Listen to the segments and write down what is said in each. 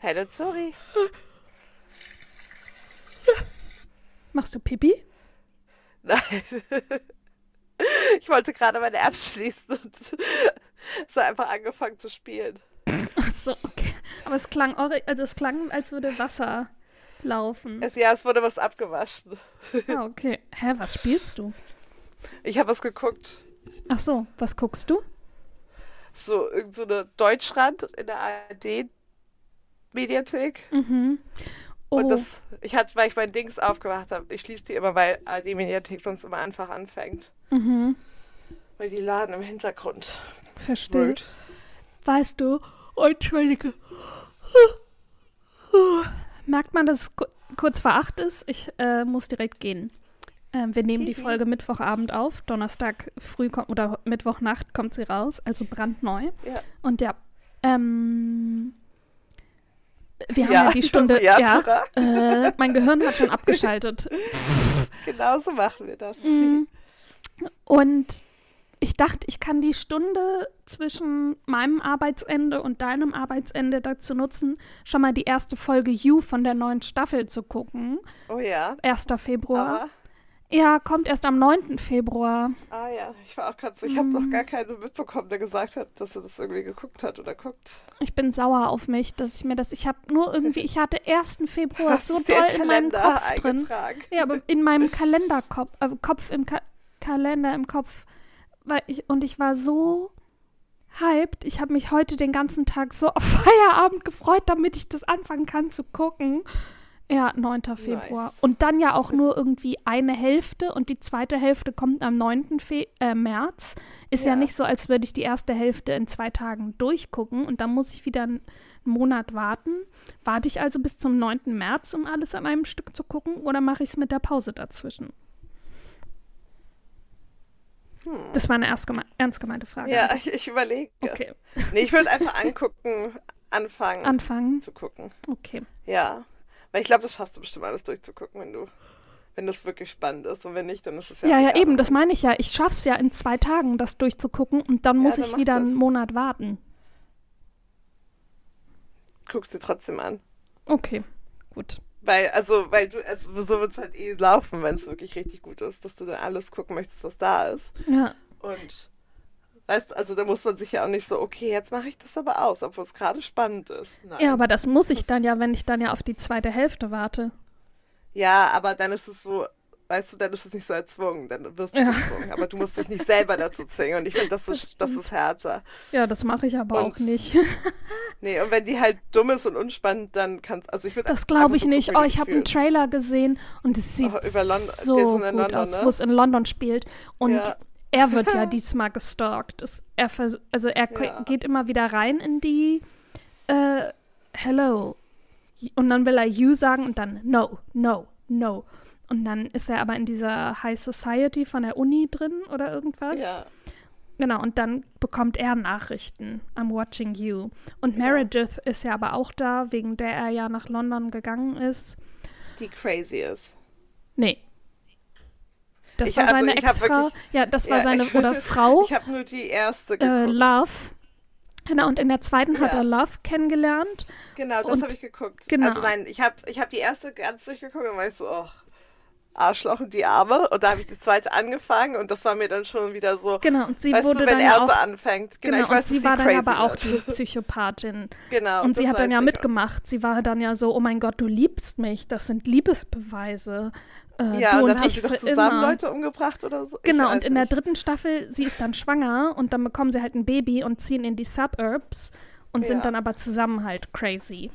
Hallo, Zori. Machst du Pipi? Nein. Ich wollte gerade meine Apps schließen und es hat einfach angefangen zu spielen. Ach so, okay. Aber es klang, also es klang, als würde Wasser laufen. Es, ja, es wurde was abgewaschen. Ah, okay. Hä, was spielst du? Ich habe was geguckt. Ach so, was guckst du? So, irgend so eine Deutschrand in der ARD-Mediathek. Mhm. Oh, Und das, ich hatte, weil ich mein Dings aufgemacht habe, ich schließe die immer, weil ARD-Mediathek sonst immer einfach anfängt. mhm. Weil die laden im Hintergrund. Verstehe. Weißt du, oh, Entschuldige. Merkt man, dass es ku- kurz vor acht ist? Ich äh, muss direkt gehen. Ähm, wir nehmen die. Folge Mittwochabend auf. Donnerstag früh kommt oder Mittwochnacht kommt sie raus, also brandneu. Ja. Und ja, ähm, wir haben Ja, ja, die Stunde. ja, ja, äh, mein Gehirn hat schon abgeschaltet. Genau so machen wir das. Mm. Und ich dachte, ich kann die Stunde zwischen meinem Arbeitsende und deinem Arbeitsende dazu nutzen, schon mal die erste Folge You von der neuen Staffel zu gucken. Oh ja. 1. Februar. Aber, Ja, kommt erst am 9. Februar. ah ja, ich war auch gerade so, ich habe noch gar keine mitbekommen, der gesagt hat, dass er das irgendwie geguckt hat oder guckt. Ich bin sauer auf mich, dass ich mir das. Ich habe nur irgendwie, ich hatte 1. Februar Hast so doll in meinem Kalender Kopf drin. eingetragen? Ja, aber in meinem Kalenderkopf, äh, Kopf im Ka Kalender im Kopf. Weil ich, und ich war so hyped. Ich habe mich heute den ganzen Tag so auf Feierabend gefreut, damit ich das anfangen kann zu gucken. Ja, 9. Februar. Nice. Und dann ja auch nur irgendwie eine Hälfte und die zweite Hälfte kommt am 9. Fe äh, März. Ist ja. Ja. nicht so, als würde ich die erste Hälfte in zwei Tagen durchgucken und dann muss ich wieder einen Monat warten. Warte ich also bis zum 9. März, um alles an einem Stück zu gucken oder mache ich es mit der Pause dazwischen? Das war eine ernst, geme ernst gemeinte Frage. Ja, ich, ich überlege. Okay. Nee, ich würde einfach angucken, anfangen Anfangen. zu gucken. Okay. Ja. Weil ich glaube, das schaffst du bestimmt alles durchzugucken, wenn du, wenn das wirklich spannend ist. Und wenn nicht, dann ist es ja. Ja, ja, eben, das meine ich ja. Ich schaff's ja in zwei Tagen, das durchzugucken und dann Ja, muss dann ich wieder das. einen Monat warten. Guckst dir trotzdem an. Okay, gut. Weil, also, weil du, also so wird es halt eh laufen, wenn es wirklich richtig gut ist, dass du dann alles gucken möchtest, was da ist. Ja, Und weißt also da muss man sich ja auch nicht so, okay, jetzt mache ich das aber aus, obwohl es gerade spannend ist. Nein. ja aber das muss ich dann ja, wenn ich dann ja auf die zweite Hälfte warte. Ja, aber dann ist es so, weißt du, dann ist es nicht so erzwungen, dann wirst du Ja. gezwungen. Aber du musst dich nicht selber dazu zwingen. Und ich finde, das ist, das ist härter. Ja, das mache ich aber Und auch nicht. Nee, und wenn die halt dumm ist und unspannend, dann kannst also ich würde Das glaube ich so nicht. Oh, ich habe einen. Trailer gesehen und es sieht Oh, über London- so gut London, aus, ne? wo es in London spielt. Und Ja. er wird ja diesmal gestalkt. Es, er also er Ja. geht immer wieder rein in die äh, Hello. Und dann will er you sagen und dann no, no, no. Und dann ist er aber in dieser High Society von der Uni drin oder irgendwas. Ja, Genau, und dann bekommt er Nachrichten. I'm watching you. Und Ja. Meredith ist ja aber auch da, wegen der er ja nach London gegangen ist. die crazy ist. Nee. Das Ich- war also seine hab Ex-Frau. Ja, das war Ja, seine ich- oder Frau. Ich habe nur die erste äh, geguckt. Love. Genau, und in der zweiten hat Ja. er Love kennengelernt. Genau, das habe ich geguckt. genau. Also nein, ich habe ich hab die erste ganz durchgeguckt und war ich so, oh, Arschloch und die Arme. Und da habe ich die zweite angefangen und das war mir dann schon wieder so, Genau, und sie weißt wurde du, wenn dann er ja so auch, anfängt. Genau, genau, ich weiß, und sie dass war dann aber auch die Psychopathin. Genau. Und sie hat dann ja mitgemacht. Sie war dann ja so, oh mein Gott, du liebst mich. Das sind Liebesbeweise. Äh, Ja, und dann haben sie doch zusammen immer. Leute umgebracht oder so. Genau, und in der nicht. dritten Staffel, sie ist dann schwanger und dann bekommen sie halt ein Baby und ziehen in die Suburbs und sind Ja. dann aber zusammen halt crazy.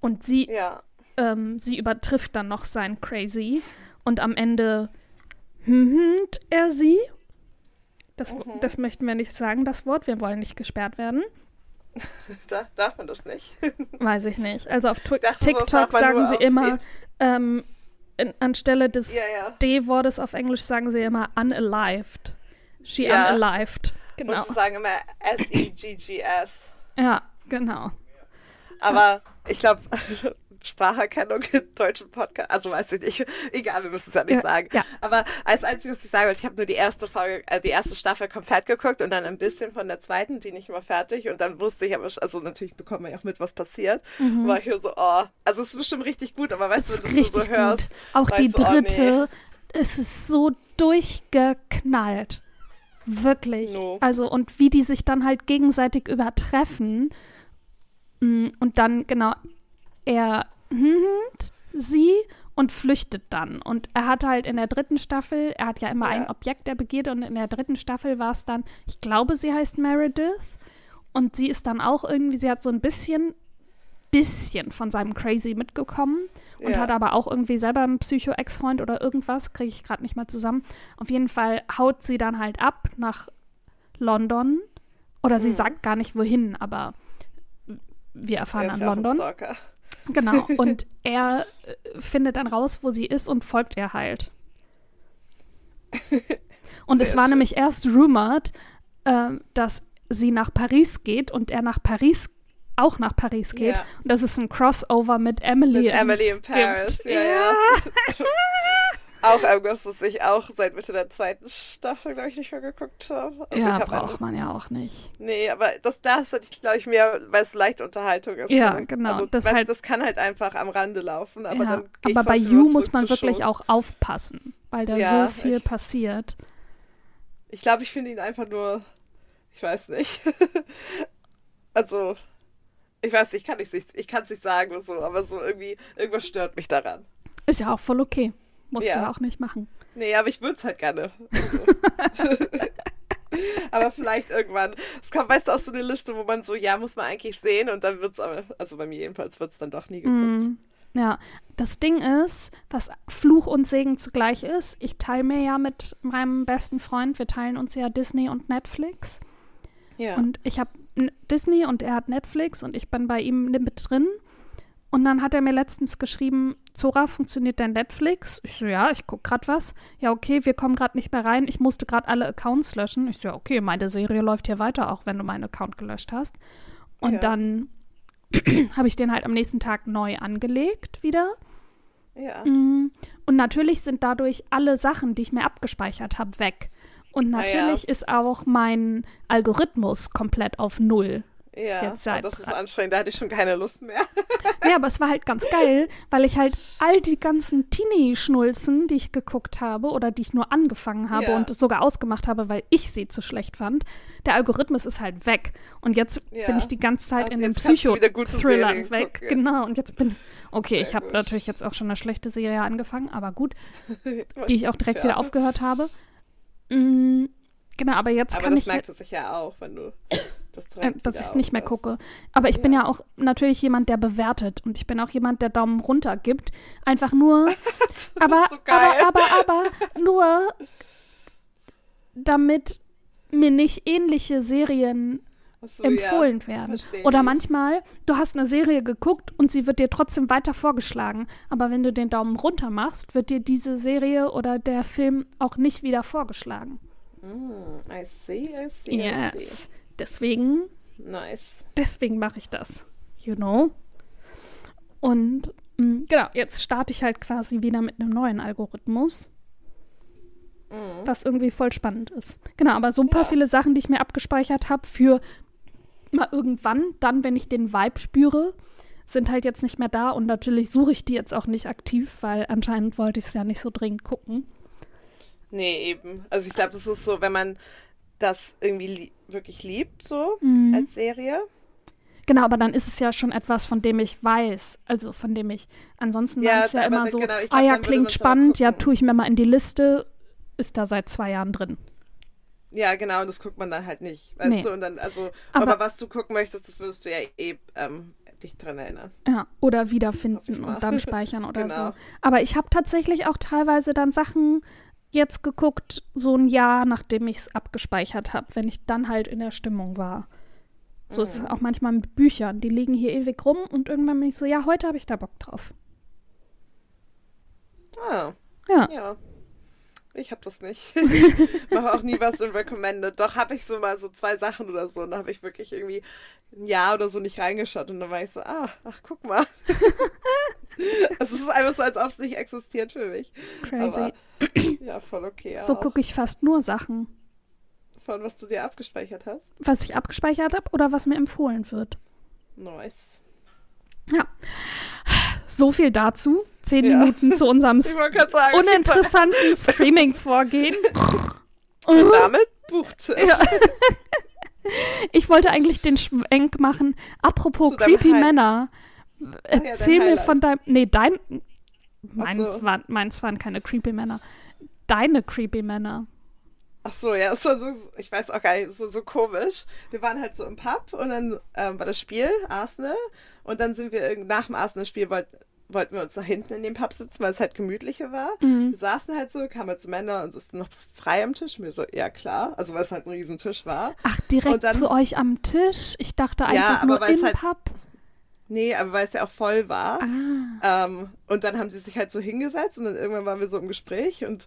Und sie, Ja, ähm, sie übertrifft dann noch sein crazy und am Ende hm, er sie. Das, Mhm. das möchten wir nicht sagen, das Wort. Wir wollen nicht gesperrt werden. da, darf man das nicht. Weiß ich nicht. Also auf Twi- sowas TikTok sagen sie immer, ähm, in, anstelle des Ja, ja. D-Wortes auf Englisch sagen sie immer unalived. She Ja. unalived. Genau. Und sie sagen immer S-E-G-G-S. Ja, genau. Aber ich glaube, Spracherkennung in deutschen Podcast. Also weiß ich nicht. Egal, wir müssen es ja nicht Ja, sagen. ja. Aber als einziges, was ich sagen wollte, ich habe nur die erste Folge, äh, die erste Staffel komplett geguckt und dann ein bisschen von der zweiten, die nicht mal fertig. Und dann wusste ich aber, also natürlich bekommt man ja auch mit, was passiert. Und war ich hier so, oh, also es ist bestimmt richtig gut, aber weißt du, Das dass ist du so hörst. gut. Auch die weißt du, oh, nee. dritte, es ist so durchgeknallt. Wirklich. No. Also, und wie die sich dann halt gegenseitig übertreffen. Mm, Und dann, genau, er sie und flüchtet dann. Und er hat halt in der dritten Staffel, er hat ja immer Ja. ein Objekt der Begierde und in der dritten Staffel war es dann, ich glaube, sie heißt Meredith. Und sie ist dann auch irgendwie, sie hat so ein bisschen, bisschen von seinem Crazy mitgekommen und Ja. hat aber auch irgendwie selber einen Psycho-Ex-Freund oder irgendwas, kriege ich gerade nicht mehr zusammen. Auf jeden Fall haut sie dann halt ab nach London. Oder sie Mhm. sagt gar nicht wohin, aber wir Er erfahren ist an ja auch ein London. Stalker. Genau. Und er äh, findet dann raus, wo sie ist und folgt ihr halt. Und Sehr es war schön. nämlich erst rumored, ähm, dass sie nach Paris geht und er nach Paris auch nach Paris geht. Ja. Und das ist ein Crossover mit Emily. Mit in- Emily in Paris. Ja, ja. auch irgendwas, das ich auch seit Mitte der zweiten Staffel, glaube ich, nicht mehr geguckt habe. Also ja, ich hab braucht man ja auch nicht. Nee, aber das, das hatte ich, glaube ich, mehr, weil es leichte Unterhaltung ist. Ja, das- genau, Also, das halt- das kann halt einfach am Rande laufen, aber ja. dann aber bei You muss man wirklich Shows. auch aufpassen, weil da Ja, so viel ich- passiert. Ich glaube, ich finde ihn einfach nur, ich weiß nicht. also, ich weiß nicht, ich kann es nicht, ich kann es nicht sagen so, aber so irgendwie, irgendwas stört mich daran. Ist ja auch voll okay. Musst Ja. du auch nicht machen. Nee, aber ich würde es halt gerne. Also. aber vielleicht irgendwann. Es kommt, weißt du, auf so eine Liste, wo man so, ja, muss man eigentlich sehen und dann wird es aber, also bei mir jedenfalls wird es dann doch nie geguckt. Mm, ja, das Ding ist, was Fluch und Segen zugleich ist, ich teile mir ja mit meinem besten Freund, wir teilen uns ja Disney und Netflix. Ja. Und ich habe Disney und er hat Netflix und ich bin bei ihm mit drin. Und dann hat er mir letztens geschrieben, Zora, funktioniert dein Netflix? Ich so, ja, ich guck grad was. Ja, okay, wir kommen gerade nicht mehr rein. Ich musste gerade alle Accounts löschen. Ich so, ja, okay, meine Serie läuft hier weiter, auch wenn du meinen Account gelöscht hast. Und Ja. dann habe ich den halt am nächsten Tag neu angelegt wieder. ja. Mm, Und natürlich sind dadurch alle Sachen, die ich mir abgespeichert habe, weg. Und Ah, ja. natürlich ist auch mein Algorithmus komplett auf Null. Ja, Jetzt seit das ist anstrengend, da hatte ich schon keine Lust mehr. Ja, aber es war halt ganz geil, weil ich halt all die ganzen Teenie-Schnulzen, die ich geguckt habe oder die ich nur angefangen habe Ja. und sogar ausgemacht habe, weil ich sie zu schlecht fand, der Algorithmus ist halt weg. Und jetzt Ja. bin ich die ganze Zeit Und in den Psycho-Thrillern weg. gucken. Genau, und jetzt bin Okay, Sehr ich habe natürlich jetzt auch schon eine schlechte Serie angefangen, aber gut, die ich auch direkt wieder aufgehört habe. Mm, genau, aber jetzt Aber kann das ich merkt es sich ja auch, wenn du das äh, dass ich es nicht mehr gucke. Aber ich bin Ja. ja auch natürlich jemand, der bewertet und ich bin auch jemand, der Daumen runter gibt. Einfach nur, aber, so aber, aber, aber nur, damit mir nicht ähnliche Serien so, empfohlen ja, werden. versteh Oder ich. manchmal, du hast eine Serie geguckt und sie wird dir trotzdem weiter vorgeschlagen. Aber wenn du den Daumen runter machst, wird dir diese Serie oder der Film auch nicht wieder vorgeschlagen. Mm, I see, I see, I see. Deswegen Nice. deswegen mache ich das. You know? Und mh, genau, jetzt starte ich halt quasi wieder mit einem neuen Algorithmus, Mhm. was irgendwie voll spannend ist. Genau, aber so ein paar Ja. viele Sachen, die ich mir abgespeichert habe für mal irgendwann, dann, wenn ich den Vibe spüre, sind halt jetzt nicht mehr da und natürlich suche ich die jetzt auch nicht aktiv, weil anscheinend wollte ich es ja nicht so dringend gucken. Nee, eben. Also ich glaube, das ist so, wenn man das irgendwie lie wirklich liebt, so Mhm. als Serie. Genau, aber dann ist es ja schon etwas, von dem ich weiß. Also von dem ich. Ansonsten Ja, war es ja immer so, genau, ich ah glaub, ja, klingt spannend, ja, tue ich mir mal in die Liste. Ist da seit zwei Jahren drin. Ja, genau, und das guckt man dann halt nicht, weißt Nee. du? Und dann, also, Aber- aber, was du gucken möchtest, das würdest du ja eh ähm, dich dran erinnern. Ja, oder wiederfinden und dann speichern oder Genau. so. Aber ich habe tatsächlich auch teilweise dann Sachen jetzt geguckt, so ein Jahr, nachdem ich es abgespeichert habe, wenn ich dann halt in der Stimmung war. So ist Mhm. es auch manchmal mit Büchern. Die liegen hier ewig rum und irgendwann bin ich so, ja, heute habe ich da Bock drauf. Ah, Ja. ja. Ich hab das nicht. Mache auch nie was in Recommended. Doch habe ich so mal so zwei Sachen oder so. Und da habe ich wirklich irgendwie ein Jahr oder so nicht reingeschaut. Und dann war ich so, ah, ach, guck mal. Also es ist einfach so, als ob es nicht existiert für mich. Crazy. Aber, ja, voll okay. so gucke ich fast nur Sachen. Von was du dir abgespeichert hast. Was ich abgespeichert habe oder was mir empfohlen wird. Nice. Ja. So viel dazu. Zehn Ja. Minuten zu unserem sagen, uninteressanten Streaming-Vorgehen. Und damit Buchtipp. Ja. Ich wollte eigentlich den Schwenk machen. Apropos Zu creepy Männer. dein Erzähl mir Highlight. von deinem. Nee, dein. Meins, so. waren, meins waren keine creepy Männer. Deine creepy Männer. Ach so, ja, es war so, ich weiß auch gar nicht, es war so komisch. Wir waren halt so im Pub und dann ähm, war das Spiel, Arsenal. Und dann sind wir nach dem Arsenal-Spiel wollt, wollten wir uns nach hinten in den Pub sitzen, weil es halt gemütlicher war. Mhm. Wir saßen halt so, kamen halt so Männer und es ist noch frei am Tisch. Mir so, ja klar, also weil es halt ein Riesentisch war. Ach, direkt dann- zu euch am Tisch? Ich dachte einfach aber nur im halt- Pub. Nee, aber weil es ja auch voll war. Ah. Ähm, und dann haben sie sich halt so hingesetzt und dann irgendwann waren wir so im Gespräch und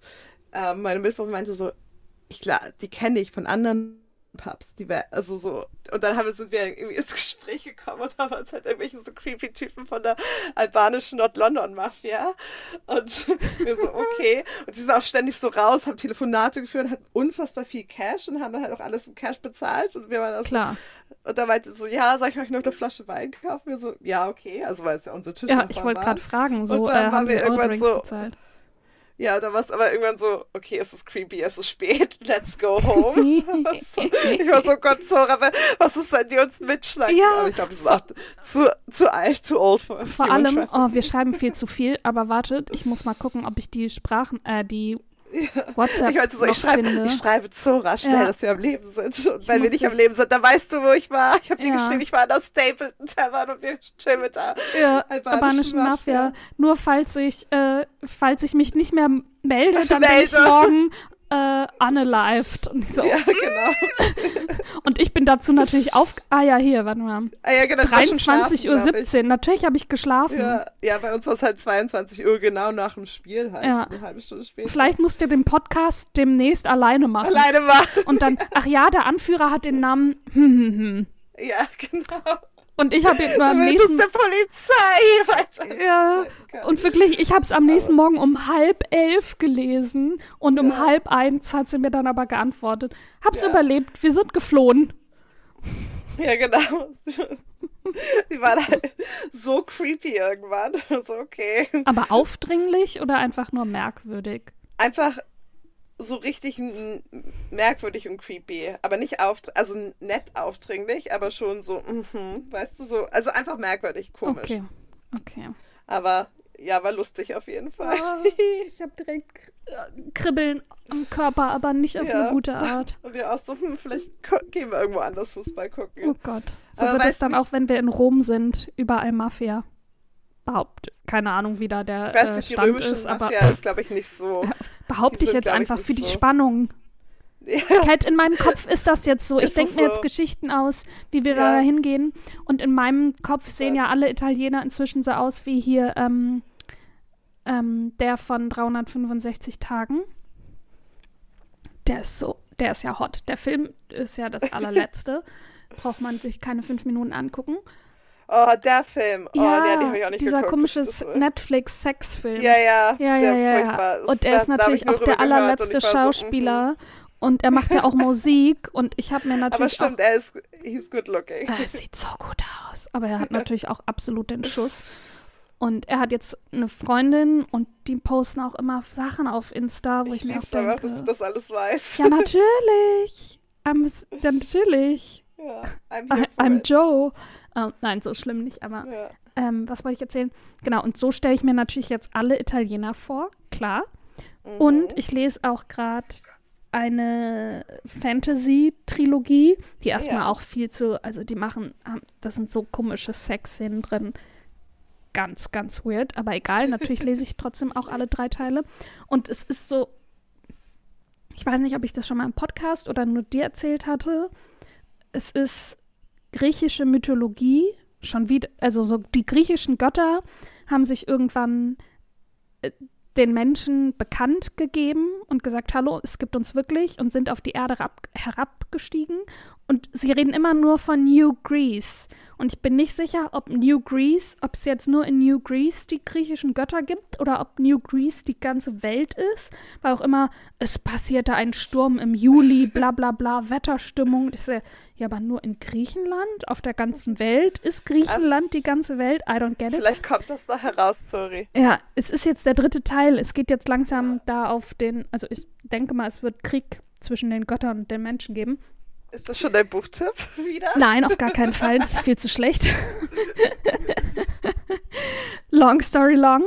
ähm, meine Mitbewohnerin meinte so, ich klar, die kenne ich von anderen Pubs, die wär, also so, und dann haben wir, sind wir irgendwie ins Gespräch gekommen und haben uns halt irgendwelche so creepy Typen von der albanischen Nord-London-Mafia und wir so, okay, und die sind auch ständig so raus, haben Telefonate geführt, hatten unfassbar viel Cash und haben dann halt auch alles im Cash bezahlt und wir waren so, Klar. und da meinte sie so, ja, soll ich euch noch eine Flasche Wein kaufen? Wir so, ja, okay, also weil es ja unser Tisch Ja, ich wollte gerade fragen, so Und äh, dann waren haben wir sie irgendwann so- bezahlt. Ja, da war es aber irgendwann so, okay, es ist creepy, es ist spät, let's go home. ich war so, Gott, Zora, wa- was ist denn die uns mitschneiden? Ja. Aber ich glaube, wir sind auch zu, zu alt, zu old for Vor allem, oh, wir schreiben viel zu viel, aber wartet, ich muss mal gucken, ob ich die Sprachen, äh, die WhatsApp Ich so, ich schreibe, finde. ich schreibe Zora schnell, Ja. dass wir am Leben sind. Und wenn wir nicht am dich- Leben sind, dann weißt du, wo ich war. Ich habe dir Ja. geschrieben, ich war in der Stapleton Tavern und wir chillen mit der ja, albanischen albanischen Mafia. Mafia. Nur falls ich, äh, falls ich mich nicht mehr melde, dann bin ich Melde. morgen äh, unalived. Und ich, so, Ja, genau. und ich bin dazu natürlich auf. Ah ja, hier, warte mal. Ah, ja, genau. du warst schon 23.17 schlafen, Uhr. glaub ich. Natürlich habe ich geschlafen. Ja, ja, bei uns war es halt 22 Uhr, genau nach dem Spiel halt. Ja. Eine halbe Stunde später. Vielleicht musst du den Podcast demnächst alleine machen. Alleine machen. Und dann, ach ja, der Anführer hat den Namen. Hm, hm, hm. Ja, genau. Und ich habe ihn am nächsten. der Polizei. Ja, und wirklich, ich habe es am nächsten Morgen um halb elf gelesen und um Ja. halb eins hat sie mir dann aber geantwortet. Hab's Ja. überlebt, wir sind geflohen. Ja, genau. Die waren halt so creepy irgendwann. So, okay. Aber aufdringlich oder einfach nur merkwürdig? Einfach so richtig merkwürdig und creepy. Aber nicht auf, also nett aufdringlich, aber schon so, mhm, weißt du, so, also einfach merkwürdig, komisch. Okay, okay. Aber ja, war lustig auf jeden Fall. Ah, Ich habe direkt äh, Kribbeln am Körper, aber nicht auf Ja. eine gute Art. Und wir auch so, hm, vielleicht gehen wir irgendwo anders Fußball gucken. Oh Gott. So Aber wird es weißt dann du, auch, wenn wir in Rom sind, überall Mafia. Behaupt, keine Ahnung, wie da der Ich weiß äh, nicht, die Stand römische ist, aber Mafia ist, glaube ich, nicht so. behaupte die ich jetzt einfach für die so. Spannung. Ja, Kat, in meinem Kopf ist das jetzt so. Ich denke mir jetzt so? Geschichten aus, wie wir Ja. da hingehen. Und in meinem Kopf sehen Ja. ja alle Italiener inzwischen so aus wie hier ähm, ähm, der von 365 Tagen. Der ist so, der ist ja hot. Der Film ist ja das allerletzte. Braucht man sich keine fünf Minuten angucken. Oh, der Film. Oh, ja, nee, den habe ich auch nicht dieser geguckt. komische Das- das- Netflix-Sexfilm. Ja, ja. Ja, ja, ja. ja. Und er Das- ist natürlich ich auch der allerletzte ich war so, Schauspieler. Und er macht ja auch Musik. Und ich habe mir mhm. Aber natürlich stimmt, er ist, he's good looking. auch. Er sieht so gut aus. Aber er hat natürlich auch absolut den Schuss. Und er hat jetzt eine Freundin und die posten auch immer Sachen auf Insta, wo ich, Ich mir auch denke. dass du das alles weißt. ja, natürlich. Ja, natürlich. Ja, I'm I'm. Joe. Ähm, nein, so schlimm nicht, aber Ja. ähm, was wollte ich erzählen? Genau, und so stelle ich mir natürlich jetzt alle Italiener vor, klar. Mhm. Und ich lese auch gerade eine Fantasy-Trilogie, die erstmal Ja. auch viel zu, also die machen, da sind so komische Sexszenen drin. Ganz, ganz weird, aber egal, natürlich lese ich trotzdem auch alle drei Teile. Und es ist so, ich weiß nicht, ob ich das schon mal im Podcast oder nur dir erzählt hatte. Es ist griechische Mythologie, schon wieder, also so die griechischen Götter haben sich irgendwann äh, den Menschen bekannt gegeben und gesagt, hallo, es gibt uns wirklich und sind auf die Erde herab, herabgestiegen und sie reden immer nur von New Greece. Und ich bin nicht sicher, ob New Greece, ob es jetzt nur in New Greece die griechischen Götter gibt oder ob New Greece die ganze Welt ist. Weil auch immer, es passierte ein Sturm im Juli, bla bla bla, Wetterstimmung. Ich sehe, ja, aber nur in Griechenland, auf der ganzen Welt. Ist Griechenland die ganze Welt? I don't get it. Vielleicht kommt das da heraus, sorry. Ja, es ist jetzt der dritte Teil. Es geht jetzt langsam da auf den, also ich denke mal, es wird Krieg zwischen den Göttern und den Menschen geben. Ist das schon dein Buchtipp wieder? Nein, auf gar keinen Fall. Das ist viel zu schlecht. long story long.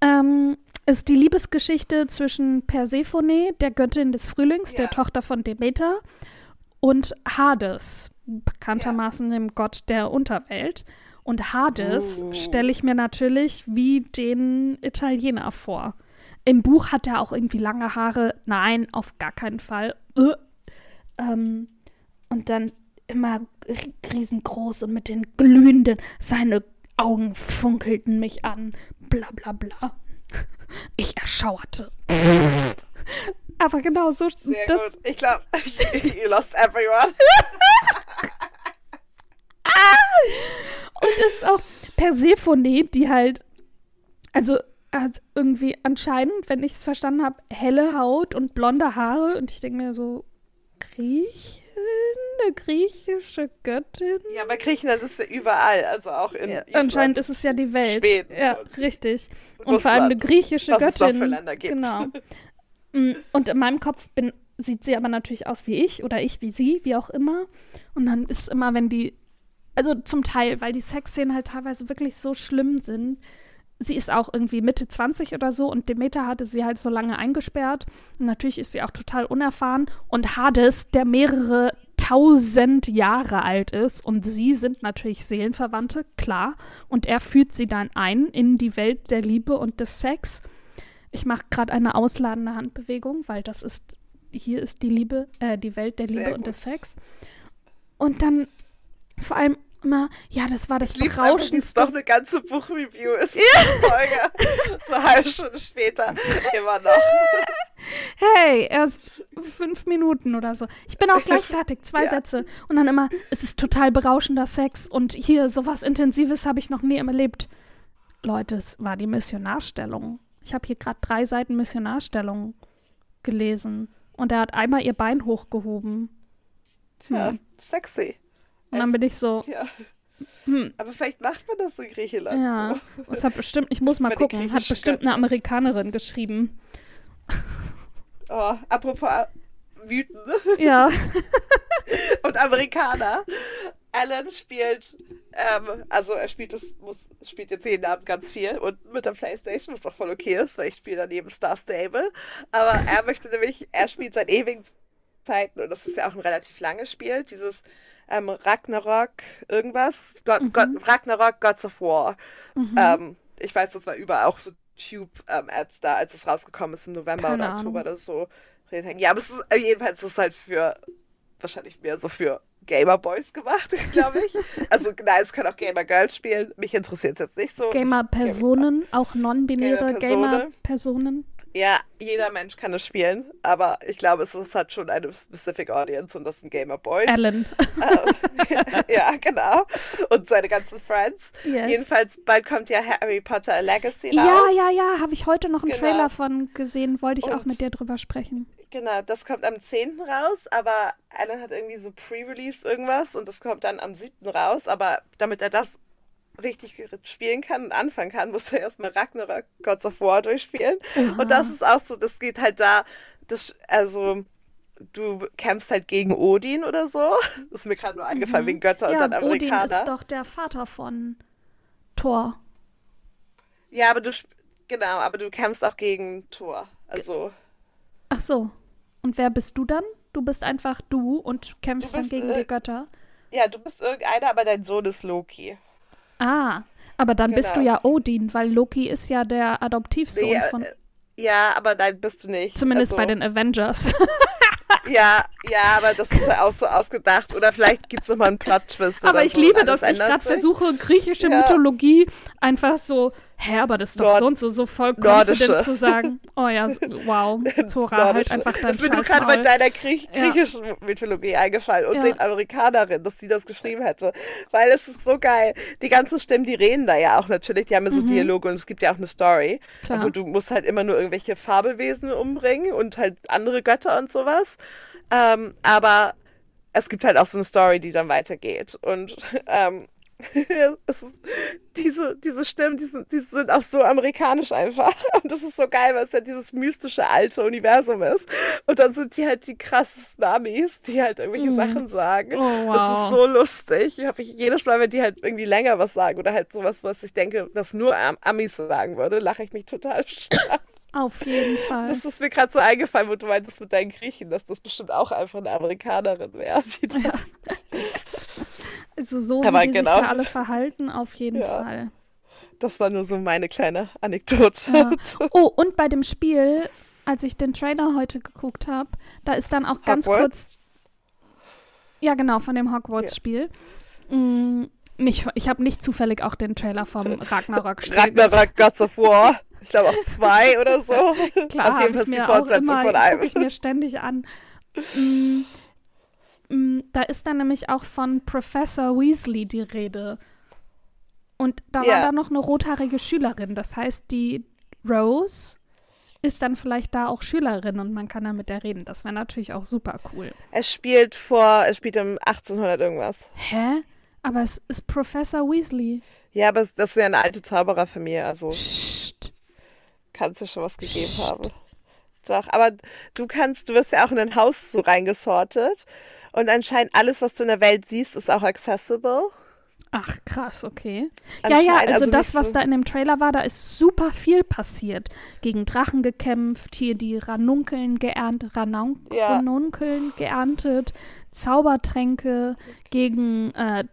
Ähm, ist die Liebesgeschichte zwischen Persephone, der Göttin des Frühlings, ja. der Tochter von Demeter, und Hades, bekanntermaßen ja. dem Gott der Unterwelt. Und Hades uh. stelle ich mir natürlich wie den Italiener vor. Im Buch hat er auch irgendwie lange Haare. Nein, auf gar keinen Fall. Äh. Ähm, und dann immer riesengroß und mit den glühenden, seine Augen funkelten mich an, bla bla bla. Ich erschauerte. Aber genau so. Sehr das gut. Ich glaube, you lost everyone. und das ist auch Persephone, die halt, also hat irgendwie anscheinend, wenn ich es verstanden habe, helle Haut und blonde Haare. Und ich denke mir so, Griech? Eine griechische Göttin? Ja, aber Griechenland ist ja überall, also auch in ja, Island Anscheinend ist es ja die Welt. Schweden ja, richtig. Und Russland, vor allem eine griechische was Göttin. Es für Länder gibt. Genau. Mm, und in meinem Kopf bin, sieht sie aber natürlich aus wie ich oder ich wie sie, wie auch immer. Und dann ist immer, wenn die, also zum Teil, weil die Sexszenen halt teilweise wirklich so schlimm sind, sie ist auch irgendwie Mitte 20 oder so und Demeter hatte sie halt so lange eingesperrt. Und natürlich ist sie auch total unerfahren. Und Hades, der mehrere tausend Jahre alt ist und sie sind natürlich Seelenverwandte, klar. Und er führt sie dann ein in die Welt der Liebe und des Sex. Ich mache gerade eine ausladende Handbewegung, weil das ist, hier ist die Liebe, äh, die Welt der Sehr Liebe gut. und des Sex. Und dann vor allem immer, ja, das war das ich berauschendste. doch eine ganze Buchreview ist ja. Folge. so eine halbe Stunde später immer noch. Hey, erst fünf Minuten oder so. Ich bin auch gleich fertig, zwei ja. Sätze. Und dann immer, es ist total berauschender Sex und hier sowas Intensives habe ich noch nie erlebt. Leute, es war die Missionarstellung. Ich habe hier gerade drei Seiten Missionarstellung gelesen. Und er hat einmal ihr Bein hochgehoben. Tja, hm. sexy. Und dann bin ich so. Ja. Hm. Aber vielleicht macht man das in Griechenland ja. so. Das hat bestimmt, ich muss mal gucken, hat bestimmt eine Amerikanerin geschrieben. Oh, apropos Mythen. Ja. Und Amerikaner. Alan spielt, ähm, also er spielt das, muss, spielt jetzt jeden Abend ganz viel und mit der Playstation, was auch voll okay ist, weil ich spiele daneben Star Stable. Aber er möchte nämlich, er spielt seit ewigen Zeiten, und das ist ja auch ein relativ langes Spiel, dieses ähm, Ragnarok irgendwas. God, mhm. God, Ragnarok Gods of War. Mhm. Ähm, ich weiß, das war überall auch so Tube-Ads da, als es rausgekommen ist im November Keine oder Oktober oder so. Ja, aber es ist, äh, jedenfalls ist es halt für, wahrscheinlich mehr so für Gamer Boys gemacht, glaube ich. Also, nein, es können auch Gamer Girls spielen. Mich interessiert es jetzt nicht so. Gamer Personen, auch non-binäre Gamer Personen. Ja, jeder Mensch kann es spielen, aber ich glaube, es, es hat schon eine specific Audience und das sind Gamer Boys. Alan. ja, genau. Und seine ganzen Friends. Yes. Jedenfalls, bald kommt ja Harry Potter Legacy raus. Ja, ja, ja, habe ich heute noch einen genau. Trailer von gesehen, wollte ich und, auch mit dir drüber sprechen. Genau, das kommt am 10. raus, aber Alan hat irgendwie so Pre-Release irgendwas und das kommt dann am 7. raus, aber damit er das richtig spielen kann und anfangen kann, muss er erstmal Ragnarok Gods of War durchspielen. Aha. Und das ist auch so, das geht halt da, das, also du kämpfst halt gegen Odin oder so. Das ist mir gerade nur eingefallen, mhm. wegen Götter ja, und dann Amerikaner. Odin ist doch der Vater von Thor. Ja, aber du, genau, aber du kämpfst auch gegen Thor. Also. Ach so. Und wer bist du dann? Du bist einfach du und kämpfst bist, dann gegen äh, die Götter. Ja, du bist irgendeiner, aber dein Sohn ist Loki. Ah, aber dann genau. bist du genau. ja Odin, weil Loki ist ja der Adoptivsohn nee, von. Äh, ja, aber nein, bist du nicht. Zumindest also, bei den Avengers. ja, ja, aber das ist ja auch so ausgedacht. Oder vielleicht gibt es nochmal einen Plot-Twist. Aber ich so liebe, dass ich gerade versuche, griechische ja. Mythologie einfach so Hä, aber das ist doch Nord so und so, so voll confident zu sagen. Oh ja, wow, Zora, halt einfach dein Das ist mir nur gerade bei deiner Griech griechischen ja. Mythologie eingefallen und ja. den Amerikanerinnen, dass sie das geschrieben hätte. Weil es ist so geil. Die ganzen Stimmen, die reden da ja auch natürlich, die haben ja so mhm. Dialoge und es gibt ja auch eine Story. Klar. Wo du musst halt immer nur irgendwelche Fabelwesen umbringen und halt andere Götter und sowas. Ähm, aber es gibt halt auch so eine Story, die dann weitergeht. Und ähm, ist, diese, diese Stimmen, die sind, die sind auch so amerikanisch einfach. Und das ist so geil, weil es ja dieses mystische alte Universum ist. Und dann sind die halt die krassesten Amis, die halt irgendwelche mhm. Sachen sagen. Oh, wow. Das ist so lustig. Ich habe jedes Mal, wenn die halt irgendwie länger was sagen oder halt sowas, was ich denke, was nur Amis sagen würde, lache ich mich total stark. Auf jeden Fall. Das ist mir gerade so eingefallen, wo du meintest mit deinen Griechen, dass das bestimmt auch einfach eine Amerikanerin wäre. Ja. Also so, Aber wie die genau. sich da alle verhalten, auf jeden ja. Fall. Das war nur so meine kleine Anekdote. Ja. Oh, und bei dem Spiel, als ich den Trailer heute geguckt habe, da ist dann auch Hogwarts? ganz kurz. Ja, genau, von dem Hogwarts-Spiel. Ja. Mm, nicht, ich habe nicht zufällig auch den Trailer vom Ragnarok gespielt. Ragnarok Gods of War. Ich glaube auch zwei oder so. Klar, Auf jeden Fall die Fortsetzung immer, von einem. ich mir ständig an. Mm, da ist dann nämlich auch von Professor Weasley die Rede. Und da yeah. war da noch eine rothaarige Schülerin. Das heißt, die Rose ist dann vielleicht da auch Schülerin und man kann da mit der reden. Das wäre natürlich auch super cool. Es spielt vor, es spielt um 1800 irgendwas. Hä? Aber es ist Professor Weasley. Ja, aber das ist ja eine alte Zaubererfamilie, also. Psst kann es ja schon was gegeben Psst. haben. Doch, aber du kannst, du wirst ja auch in ein Haus so reingesortet und anscheinend alles, was du in der Welt siehst, ist auch accessible. Ach, krass, okay. Ja, ja, also, also das, was so da in dem Trailer war, da ist super viel passiert. Gegen Drachen gekämpft, hier die Ranunkeln geerntet, Ranun ja. Ranunkeln geerntet, Zaubertränke gegen, äh,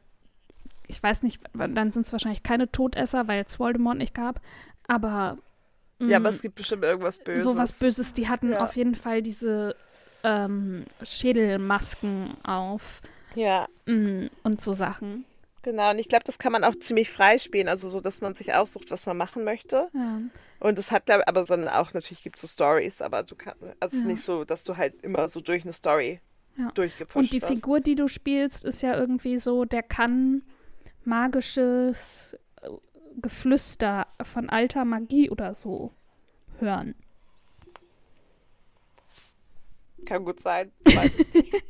ich weiß nicht, dann sind es wahrscheinlich keine Todesser, weil es Voldemort nicht gab, aber ja, aber mm. es gibt bestimmt irgendwas Böses. So was Böses. Die hatten ja. auf jeden Fall diese ähm, Schädelmasken auf. Ja. Mm, und so Sachen. Genau, und ich glaube, das kann man auch ziemlich frei spielen, also so, dass man sich aussucht, was man machen möchte. Ja. Und es hat, glaube aber dann auch, natürlich gibt es so Stories, aber du kannst, also ja. es ist nicht so, dass du halt immer so durch eine Story ja. durchgepusht Und die Figur, die du spielst, ist ja irgendwie so, der kann magisches Geflüster von alter Magie oder so hören. Kann gut sein. Weiß ich nicht.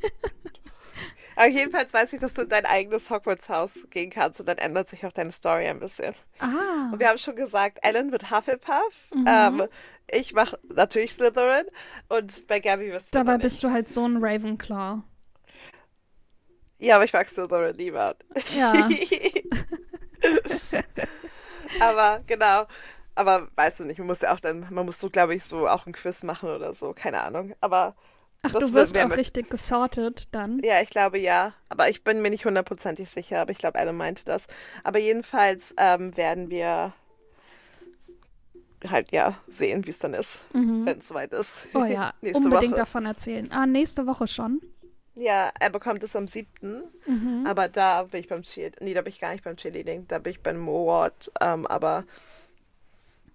Aber jedenfalls weiß ich, dass du in dein eigenes Hogwarts-Haus gehen kannst und dann ändert sich auch deine Story ein bisschen. Ah. Und wir haben schon gesagt, Ellen wird Hufflepuff. Mhm. Ähm, ich mache natürlich Slytherin und bei Gabby wirst du Dabei bist du halt so ein Ravenclaw. Ja, aber ich mag Slytherin lieber. Ja. aber genau. Aber weißt du nicht, man muss ja auch dann, man muss so, glaube ich, so auch ein Quiz machen oder so, keine Ahnung. Aber. Ach, du wirst auch mit... richtig gesortet dann? Ja, ich glaube ja. Aber ich bin mir nicht hundertprozentig sicher, aber ich glaube, Adam meinte das. Aber jedenfalls ähm, werden wir halt ja sehen, wie es dann ist, mhm. wenn es soweit ist. Oh ja, unbedingt Woche. davon erzählen. Ah, nächste Woche schon. Ja, er bekommt es am 7. Mhm. Aber da bin ich beim Cheerleading. Nee, da bin ich gar nicht beim Cheerleading. Da bin ich beim Moward. Ähm, aber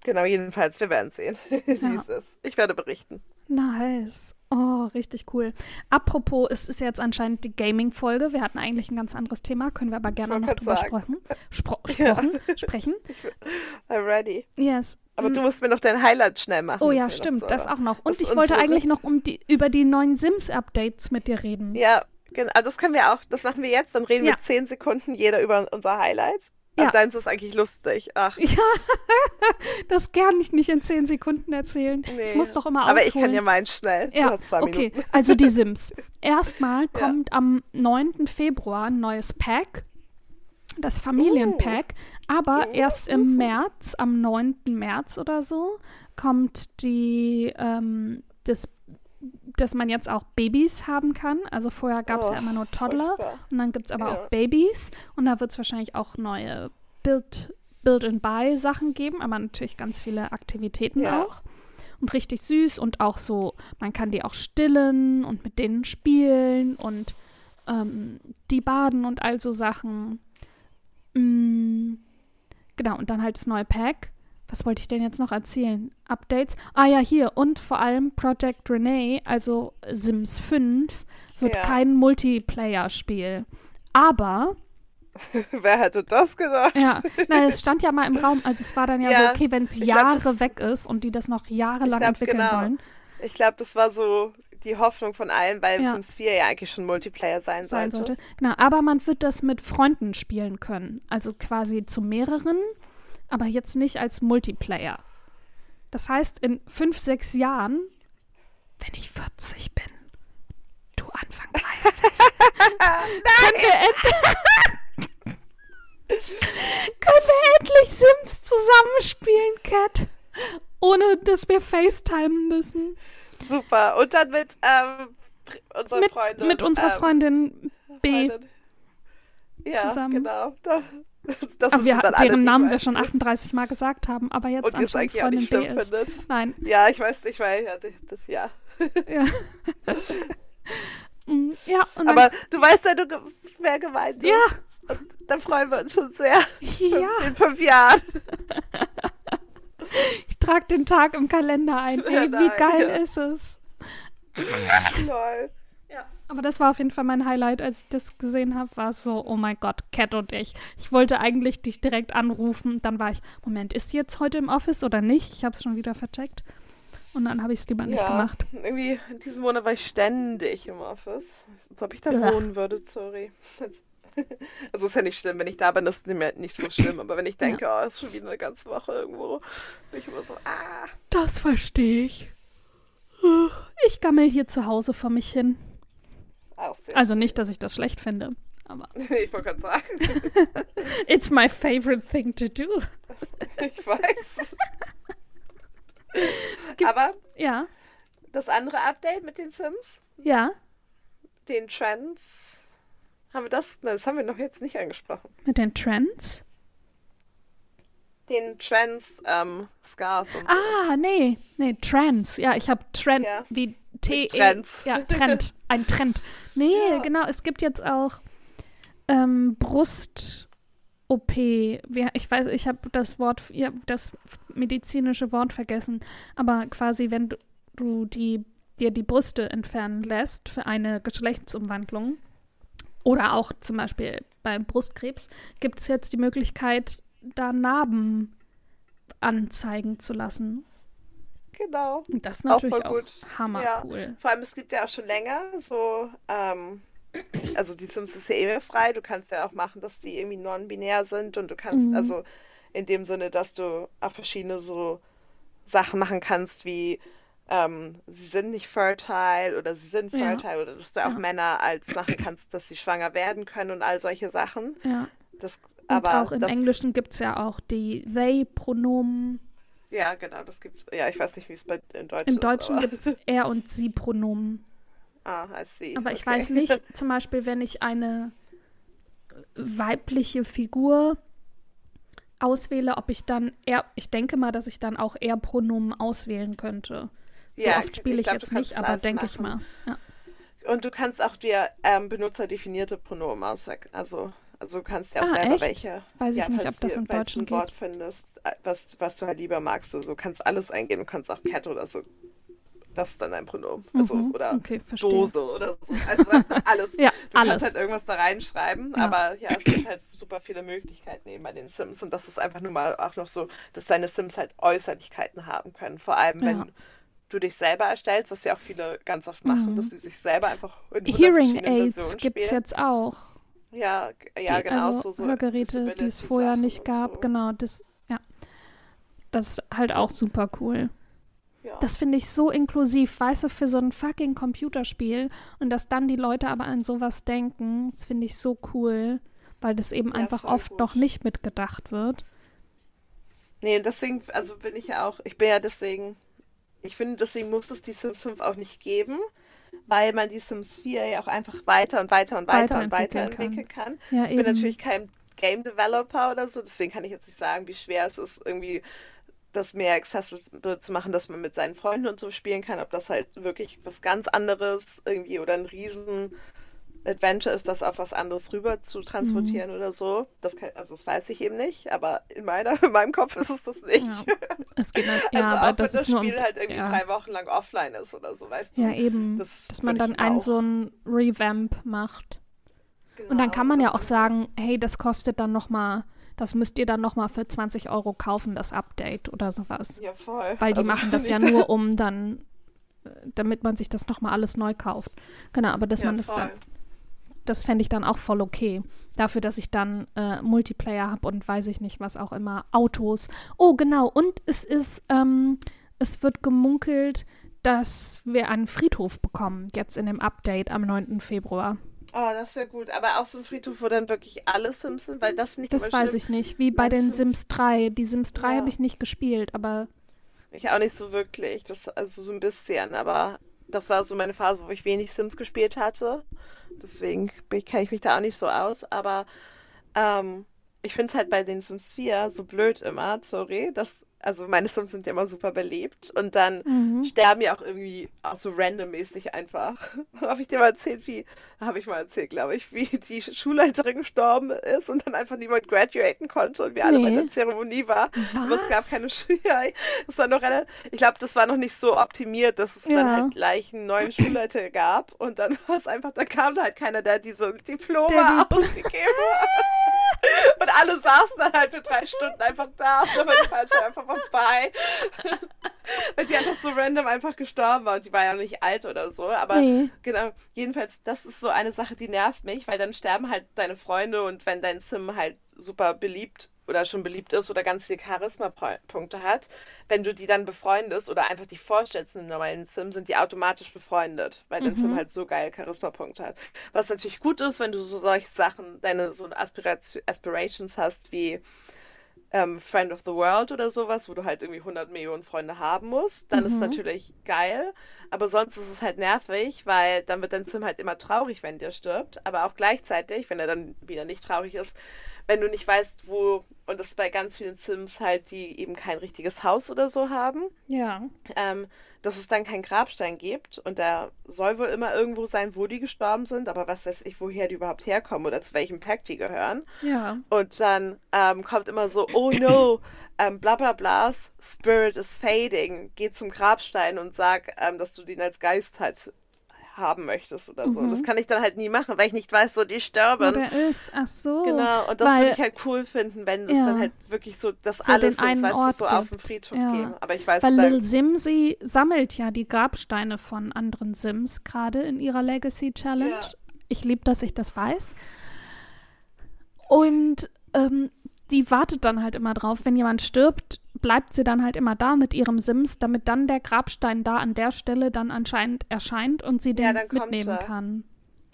genau, jedenfalls, wir werden sehen, wie ja. es ist. Ich werde berichten. Nice. Oh, richtig cool. Apropos, es ist jetzt anscheinend die Gaming-Folge. Wir hatten eigentlich ein ganz anderes Thema, können wir aber gerne noch drüber sprechen. Spro ja. sprechen. I'm ready. Yes. Aber du musst mir noch dein Highlight schnell machen. Oh ja, stimmt, so, das auch noch. Und ich wollte eigentlich noch um die, über die neuen Sims-Updates mit dir reden. Ja, genau. Das können wir auch. Das machen wir jetzt. Dann reden ja. wir zehn Sekunden jeder über unser Highlight. Ja. Und deins ist eigentlich lustig. Ach. Ja, das kann ich nicht in zehn Sekunden erzählen. Nee. Ich muss doch immer ausholen. Aber ich kann ja meinen schnell. Ja, du hast zwei okay. Minuten. Also die Sims. Erstmal kommt ja. am 9. Februar ein neues Pack das Familienpack. Uh. Aber erst im März, am 9. März oder so, kommt die, ähm, das, dass man jetzt auch Babys haben kann. Also vorher gab es oh, ja immer nur Toddler furchtbar. und dann gibt es aber ja. auch Babys. Und da wird es wahrscheinlich auch neue Build, Build-and-Buy-Sachen geben, aber natürlich ganz viele Aktivitäten ja. auch. Und richtig süß und auch so, man kann die auch stillen und mit denen spielen und ähm, die baden und all so Sachen. Mm, genau, und dann halt das neue Pack. Was wollte ich denn jetzt noch erzählen? Updates? Ah ja, hier. Und vor allem Project Renee, also Sims 5, wird Ja. kein Multiplayer-Spiel. Aber, Wer hätte das gedacht? ja, na, es stand ja mal im Raum, also es war dann ja, Ja, so, okay, wenn es glaub, Jahre das- weg ist und die das noch jahrelang glaub, entwickeln genau. wollen, Ich glaube, das war so die Hoffnung von allen, weil Ja. Sims 4 ja eigentlich schon Multiplayer sein, sein sollte. sollte. Genau, aber man wird das mit Freunden spielen können. Also quasi zu mehreren, aber jetzt nicht als Multiplayer. Das heißt, in fünf, sechs Jahren, wenn ich 40 bin, du Anfang 30, können, wir können wir endlich Sims zusammenspielen, Cat. Ohne dass wir FaceTimen müssen. Super. Und dann mit ähm, unserer Mit, Freundin. mit unserer ähm, Freundin B. Freundin. Ja, zusammen. genau. Da, das Aber wir, dann deren Namen wir schon die es- 38 Mal gesagt haben, aber jetzt Und die es eigentlich auch nicht schlimm ist. findet. Nein. Ja, ich weiß nicht, weil ja, das, ja. Ja. Mm, ja, und Aber du weißt ja, du, wer gemeint ist. Ja. Und dann freuen wir uns schon sehr. dann, ja, In fünf Jahren. ich trage den Tag im Kalender ein. Ja, Ey, wie geil ja. ist es? Lol. Ja. Aber das war auf jeden Fall mein Highlight, als ich das gesehen habe, war es so, oh mein Gott, Cat und ich. Ich wollte eigentlich dich direkt anrufen. Dann war ich, Moment, ist sie jetzt heute im Office oder nicht? Ich habe es schon wieder vercheckt. Und dann habe ich es lieber nicht ja, gemacht. irgendwie in diesem Monat war ich ständig im Office. Als ob ich da Ugh. wohnen würde, sorry. Also ist ja nicht schlimm, wenn ich da bin, ist es nicht, nicht so schlimm. Aber wenn ich denke, oh, ist schon wieder eine ganze Woche irgendwo, bin ich immer so, ah. Das verstehe ich. Ich gammel hier zu Hause vor mich hin. Also nicht, dass ich das schlecht finde. Aber Ich wollte gerade sagen, it's my favorite thing to do. ich weiß. gibt- Aber Ja, das andere Update mit den Sims, ja. den Trends, haben wir das? Nein, das haben wir noch jetzt nicht angesprochen. Mit den Trends? Den Trends, ähm, Scars und so. Ah, nee. Nee, Trends. Ja, ich habe Trend Ja. wie T. Nicht Trends. Ja, Trend. Ein Trend. Nee, Ja. genau. Es gibt jetzt auch ähm, Brust-OP. Wie- Ich weiß, ich habe das Wort, ja, das medizinische Wort vergessen. Aber quasi, wenn du, du die, dir die Brüste entfernen lässt für eine Geschlechtsumwandlung oder auch zum Beispiel beim Brustkrebs, gibt es jetzt die Möglichkeit, da Narben anzeigen zu lassen. Genau. Und das ist Auch natürlich voll auch, gut. hammer Ja. cool. Vor allem, es gibt ja auch schon länger so, ähm, also die Sims ist ja eh frei. Du kannst ja auch machen, dass die irgendwie non-binär sind und du kannst, Mhm. also in dem Sinne, dass du auch verschiedene so Sachen machen kannst, wie ähm, sie sind nicht fertile oder sie sind Ja. fertile oder dass du auch Ja. Männer als machen kannst, dass sie schwanger werden können und all solche Sachen. Ja. Das, Und aber auch im das, Englischen gibt es ja auch die They-Pronomen. Ja, genau, das gibt's. Ja, ich weiß nicht, wie es bei in Deutsch Im ist. Deutschen gibt es Er- und Sie-Pronomen. ah, I see. Aber ich okay. weiß nicht, zum Beispiel, wenn ich eine weibliche Figur auswähle, ob ich dann er, ich denke mal, dass ich dann auch Er-Pronomen auswählen könnte. So Ja, oft spiele ich ich, glaub, jetzt nicht, aber denke ich mal. Ja. Und du kannst auch dir ähm, benutzerdefinierte Pronomen auswählen. Also, also du kannst ja auch Ah, selber echt? welche. Weiß ich ja, nicht, falls ob das im Deutschen ein Wort findest, äh, was, was du halt lieber magst. Du so kannst alles eingeben. Du kannst auch Cat oder so. Das ist dann ein Pronomen. Also, Mhm, oder okay. Dose oder so. Also du, alles. Ja, Du alles. kannst halt irgendwas da reinschreiben, Ja. aber ja, es gibt halt super viele Möglichkeiten eben bei den Sims und das ist einfach nur mal auch noch so, dass deine Sims halt Äußerlichkeiten haben können. Vor allem, wenn Ja. du dich selber erstellst, was ja auch viele ganz oft machen, Mhm. dass sie sich selber einfach in 100 Hearing Aids gibt es jetzt auch. Ja, ja, die, genau. also so, so Hörgeräte, die es vorher Disability-Sachen nicht gab. So. Genau, das, ja. Das ist halt auch super cool. Ja. Das finde ich so inklusiv, weißt du, für so ein fucking Computerspiel und dass dann die Leute aber an sowas denken, das finde ich so cool, weil das eben Ja, einfach oft gut. noch nicht mitgedacht wird. Nee, deswegen, also bin ich ja auch, ich bin ja deswegen, ich finde, deswegen muss es die Sims 5 auch nicht geben, weil man die Sims 4 ja auch einfach weiter und weiter und weiter und Weiterentwickeln weiterentwickeln kann. Ja, Ich eben. bin natürlich kein Game Developer oder so, deswegen kann ich jetzt nicht sagen, wie schwer es ist, irgendwie das mehr accessible zu machen, dass man mit seinen Freunden und so spielen kann, ob das halt wirklich was ganz anderes irgendwie oder ein riesen Adventure ist, das auf was anderes rüber zu transportieren mhm. oder so. Das kann, also das weiß ich eben nicht, aber in meiner, in meinem Kopf ist es das nicht. Ja, es geht halt, ja, also aber das wenn das Spiel um, halt irgendwie ja. drei Wochen lang offline ist oder so, weißt du? Ja, eben. Das dass man dann einen so ein Revamp macht. Genau, und dann kann man ja auch sagen, hey, das kostet dann nochmal das müsst ihr dann nochmal für 20 Euro kaufen, das Update oder sowas. Ja, voll. Weil die also, machen das ja nur, um dann, äh, damit man sich das nochmal alles neu kauft. Genau, aber dass ja, man das voll. dann, das fände ich dann auch voll okay. Dafür, dass ich dann äh, Multiplayer habe und weiß ich nicht, was auch immer, Autos. Oh, genau, und es ist, ähm, es wird gemunkelt, dass wir einen Friedhof bekommen, jetzt in dem Update am 9. Februar. Oh, das wäre gut. Aber auch so ein Friedhof, wo dann wirklich alle Sims sind, weil das nicht Das weiß ich nicht. Wie bei den Sims, Sims 3. Die Sims 3 ja. habe ich nicht gespielt, aber. Ich auch nicht so wirklich. Das, also so ein bisschen, aber das war so meine Phase, wo ich wenig Sims gespielt hatte. Deswegen kenne ich mich da auch nicht so aus. Aber ähm, ich finde es halt bei den Sims 4 so blöd immer, sorry, dass also meine Sims sind ja immer super belebt und dann mhm. sterben ja auch irgendwie auch so randommäßig einfach. habe ich dir mal erzählt, wie, habe ich mal erzählt, glaube ich, wie die Schulleiterin gestorben ist und dann einfach niemand graduaten konnte und wir alle bei der Zeremonie war. Was? Aber es gab keine Schule. es war noch relativ, ich glaube, das war noch nicht so optimiert, dass es ja. dann halt gleich einen neuen Schulleiter gab und dann war es einfach, da kam halt keiner, der diese Diplome ausgegeben hat. Und alle saßen dann halt für drei Stunden einfach da und dann war die Falsche einfach vorbei. Weil die einfach so random einfach gestorben war und die war ja nicht alt oder so. Aber nee. genau, jedenfalls, das ist so eine Sache, die nervt mich, weil dann sterben halt deine Freunde und wenn dein Sim halt super beliebt oder schon beliebt ist oder ganz viele Charisma-Punkte hat, wenn du die dann befreundest oder einfach dich vorstellst in einem normalen Sim, sind die automatisch befreundet, weil mhm. dein Sim mhm. halt so geil Charisma-Punkte hat. Was natürlich gut ist, wenn du so solche Sachen, deine so Aspiration, Aspirations hast wie ähm, Friend of the World oder sowas, wo du halt irgendwie 100 Millionen Freunde haben musst, dann mhm. ist natürlich geil. Aber sonst ist es halt nervig, weil dann wird dein Sim halt immer traurig, wenn der stirbt. Aber auch gleichzeitig, wenn er dann wieder nicht traurig ist, wenn du nicht weißt, wo, und das ist bei ganz vielen Sims halt, die eben kein richtiges Haus oder so haben. Ja. Ähm, dass es dann keinen Grabstein gibt und da soll wohl immer irgendwo sein, wo die gestorben sind, aber was weiß ich, woher die überhaupt herkommen oder zu welchem Pack die gehören. Ja. Und dann ähm, kommt immer so, oh no, ähm, bla bla blas, Spirit is fading, geh zum Grabstein und sag, ähm, dass du den als Geist halt haben möchtest oder so. Mhm. Das kann ich dann halt nie machen, weil ich nicht weiß, so die sterben. Oder ist, ach so. Genau, und das würde ich halt cool finden, wenn es ja. dann halt wirklich so, dass so alles uns, weißt du, so auf dem Friedhof ja. geben. Aber ich weiß Weil Lil Simsi sammelt ja die Grabsteine von anderen Sims gerade in ihrer Legacy Challenge. Ja. Ich liebe, dass ich das weiß. Und ähm, die wartet dann halt immer drauf, wenn jemand stirbt, bleibt sie dann halt immer da mit ihrem Sims, damit dann der Grabstein da an der Stelle dann anscheinend erscheint und sie den ja, mitnehmen kann.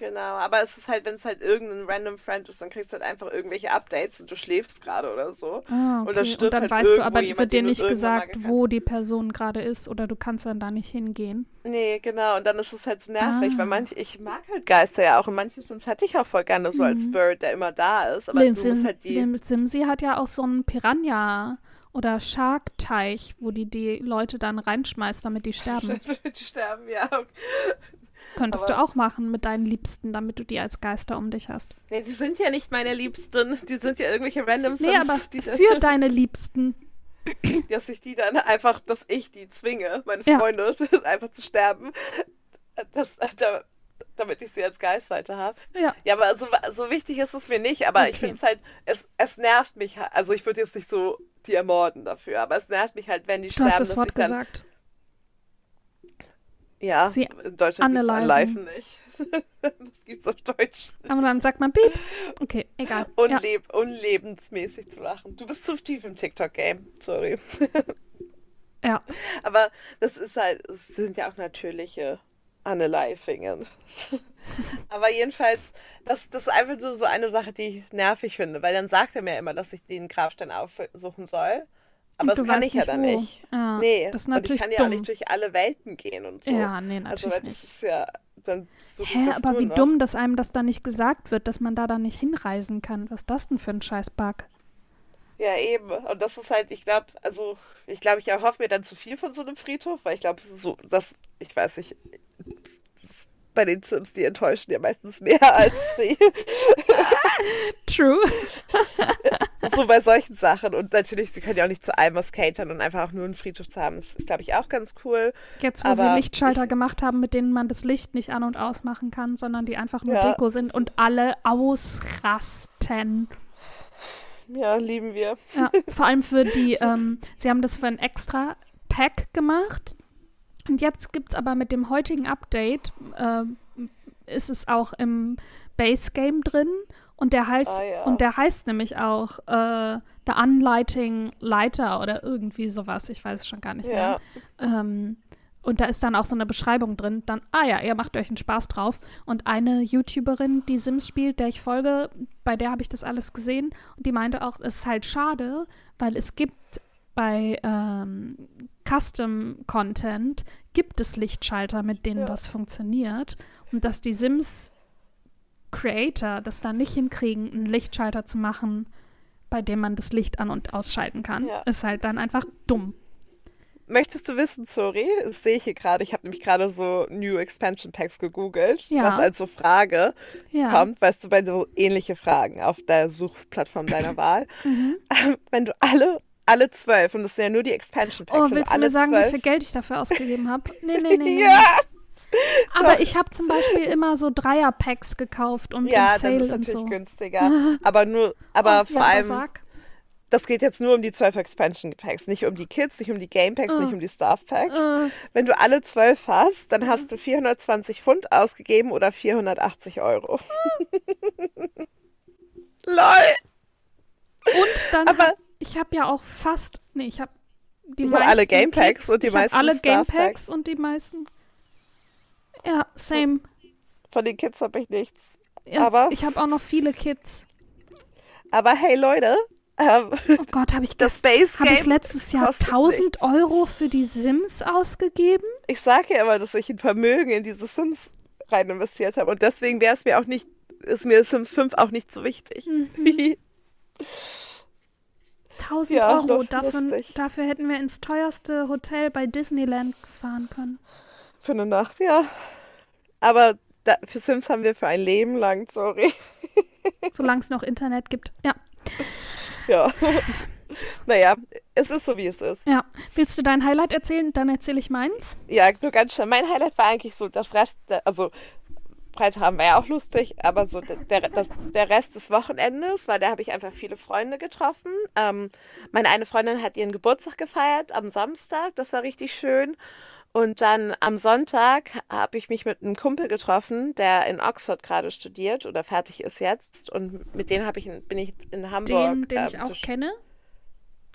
Genau, aber es ist halt, wenn es halt irgendein random Friend ist, dann kriegst du halt einfach irgendwelche Updates und du schläfst gerade oder so. Ah, okay. Und, das stirbt und dann halt weißt du, aber jemand, wird dir nicht gesagt, wo die Person gerade ist oder du kannst dann da nicht hingehen. Nee, genau. Und dann ist es halt so nervig, ah. weil manche, ich mag halt Geister ja auch und manche Sims hätte ich auch voll gerne so mhm. als Spirit, der immer da ist. Aber Lin du musst halt die. Lin Simsi hat ja auch so einen Piranha oder Shark-Teich, wo die die Leute dann reinschmeißt, damit die sterben. damit die sterben, ja. Könntest Aber du auch machen mit deinen Liebsten, damit du die als Geister um dich hast. Nee, die sind ja nicht meine Liebsten. Die sind ja irgendwelche random Sims. Nee, aber für deine Liebsten. Dass ich die dann einfach, dass ich die zwinge, meine Freunde, ja. einfach zu sterben. Das, da, damit ich sie als Geist weiter habe. Ja. ja, aber so, so wichtig ist es mir nicht. Aber okay. ich finde es halt, es, es nervt mich halt. Also ich würde jetzt nicht so die ermorden dafür, aber es nervt mich halt, wenn die du sterben, hast das Wort ich dann. Ja, Sie in Deutschland gibt es Anleifen nicht. das gibt's auf Deutsch. Aber dann sagt man Piep. Okay, egal. Unleb ja. Unlebensmäßig zu machen. Du bist zu tief im TikTok-Game. Sorry. ja. Aber das ist halt, es sind ja auch natürliche Anne-Leifingen. Aber jedenfalls, das, das ist einfach so, so eine Sache, die ich nervig finde, weil dann sagt er mir immer, dass ich den Grabstein aufsuchen soll. Aber das kann ich ja dann wo. nicht. Ja, nee, das ist natürlich und ich kann dumm. ja auch nicht durch alle Welten gehen und so. Ja, nee, also, natürlich also, das ist ja, dann so Hä, aber wie noch. dumm, dass einem das da nicht gesagt wird, dass man da dann nicht hinreisen kann. Was ist das denn für ein Scheiß-Bug? Ja, eben. Und das ist halt, ich glaube, also, ich glaube, ich erhoffe mir dann zu viel von so einem Friedhof, weil ich glaube, so, das, ich weiß nicht, bei den Sims, die enttäuschen ja meistens mehr als die. True. so bei solchen Sachen. Und natürlich, sie können ja auch nicht zu allem was catern und einfach auch nur einen Friedhof zu haben. Das ist, glaube ich, auch ganz cool. Jetzt, wo Aber sie Lichtschalter ich- gemacht haben, mit denen man das Licht nicht an- und ausmachen kann, sondern die einfach nur Ja. Deko sind und alle ausrasten. Ja, lieben wir. Ja, vor allem für die, ähm, sie haben das für ein extra Pack gemacht. Und jetzt gibt es aber mit dem heutigen Update, ähm, ist es auch im Base Game drin. Und der, halt, Ah, ja. und der heißt nämlich auch äh, The Unlighting Lighter oder irgendwie sowas. Ich weiß es schon gar nicht Ja. mehr. Ähm, und da ist dann auch so eine Beschreibung drin. Dann, ah ja, ihr macht euch einen Spaß drauf. Und eine YouTuberin, die Sims spielt, der ich folge, bei der habe ich das alles gesehen. Und die meinte auch, es ist halt schade, weil es gibt bei ähm, Custom Content gibt es Lichtschalter, mit denen Ja. das funktioniert. Und dass die Sims Creator das dann nicht hinkriegen, einen Lichtschalter zu machen, bei dem man das Licht an- und ausschalten kann, Ja. ist halt dann einfach dumm. Möchtest du wissen, sorry, das sehe ich hier gerade. Ich habe nämlich gerade so New Expansion Packs gegoogelt, Ja. was als so Frage Ja. kommt, weißt du, bei so ähnliche Fragen auf der Suchplattform deiner Wahl. Mhm. Wenn du alle, alle zwölf, und das sind ja nur die Expansion Packs, Oh, willst du mir sagen, wie zwölf, viel Geld ich dafür ausgegeben habe? Nee, nee, nee. nee. Ja, Aber ich habe zum Beispiel immer so Dreier-Packs gekauft und ja, im dann Sale ist es und natürlich so. günstiger. Aber nur, aber Oh, vor ja, allem, sag. das geht jetzt nur um die zwölf Expansion Packs, nicht um die Kids, nicht um die Game Packs, Äh. nicht um die Staff Packs. Äh, Wenn du alle zwölf hast, dann hast du 420 Pfund ausgegeben oder 480 Euro. Lol. und dann, Aber- ich habe ja auch fast, nee, ich habe die Ich meisten hab alle Game Packs Kids, und die ich meisten alle Game Packs. Und die meisten. Ja, same. Von den Kids habe ich nichts. Ja, Aber- ich habe auch noch viele Kids. Aber hey Leute, ähm, Oh Gott, habe ich, das Space hab ich Game, letztes Jahr kostet 1000 nichts. Euro für die Sims ausgegeben? ich sage ja immer, dass ich ein Vermögen in diese Sims rein investiert habe. Und deswegen wäre es mir auch nicht, ist mir Sims 5 auch nicht so wichtig. Mhm. 1000 Ja, Euro. Dafür, dafür hätten wir ins teuerste Hotel bei Disneyland fahren können. Für eine Nacht, ja. Aber da, für Sims haben wir für ein Leben lang, sorry. Solange es noch Internet gibt. Ja. Ja. Naja, es ist so, wie es ist. Ja. Willst du dein Highlight erzählen? Dann erzähle ich meins. Ja, nur ganz schnell. Mein Highlight war eigentlich so das Rest, also Freitag war ja auch lustig, aber so der, das, der Rest des Wochenendes, weil da habe ich einfach viele Freunde getroffen. Ähm, meine eine Freundin hat ihren Geburtstag gefeiert am Samstag, das war richtig schön. Und dann am Sonntag habe ich mich mit einem Kumpel getroffen, der in Oxford gerade studiert oder fertig ist jetzt. Und mit dem habe ich in, bin ich in Hamburg. Den, den ich ähm, auch zu- kenne.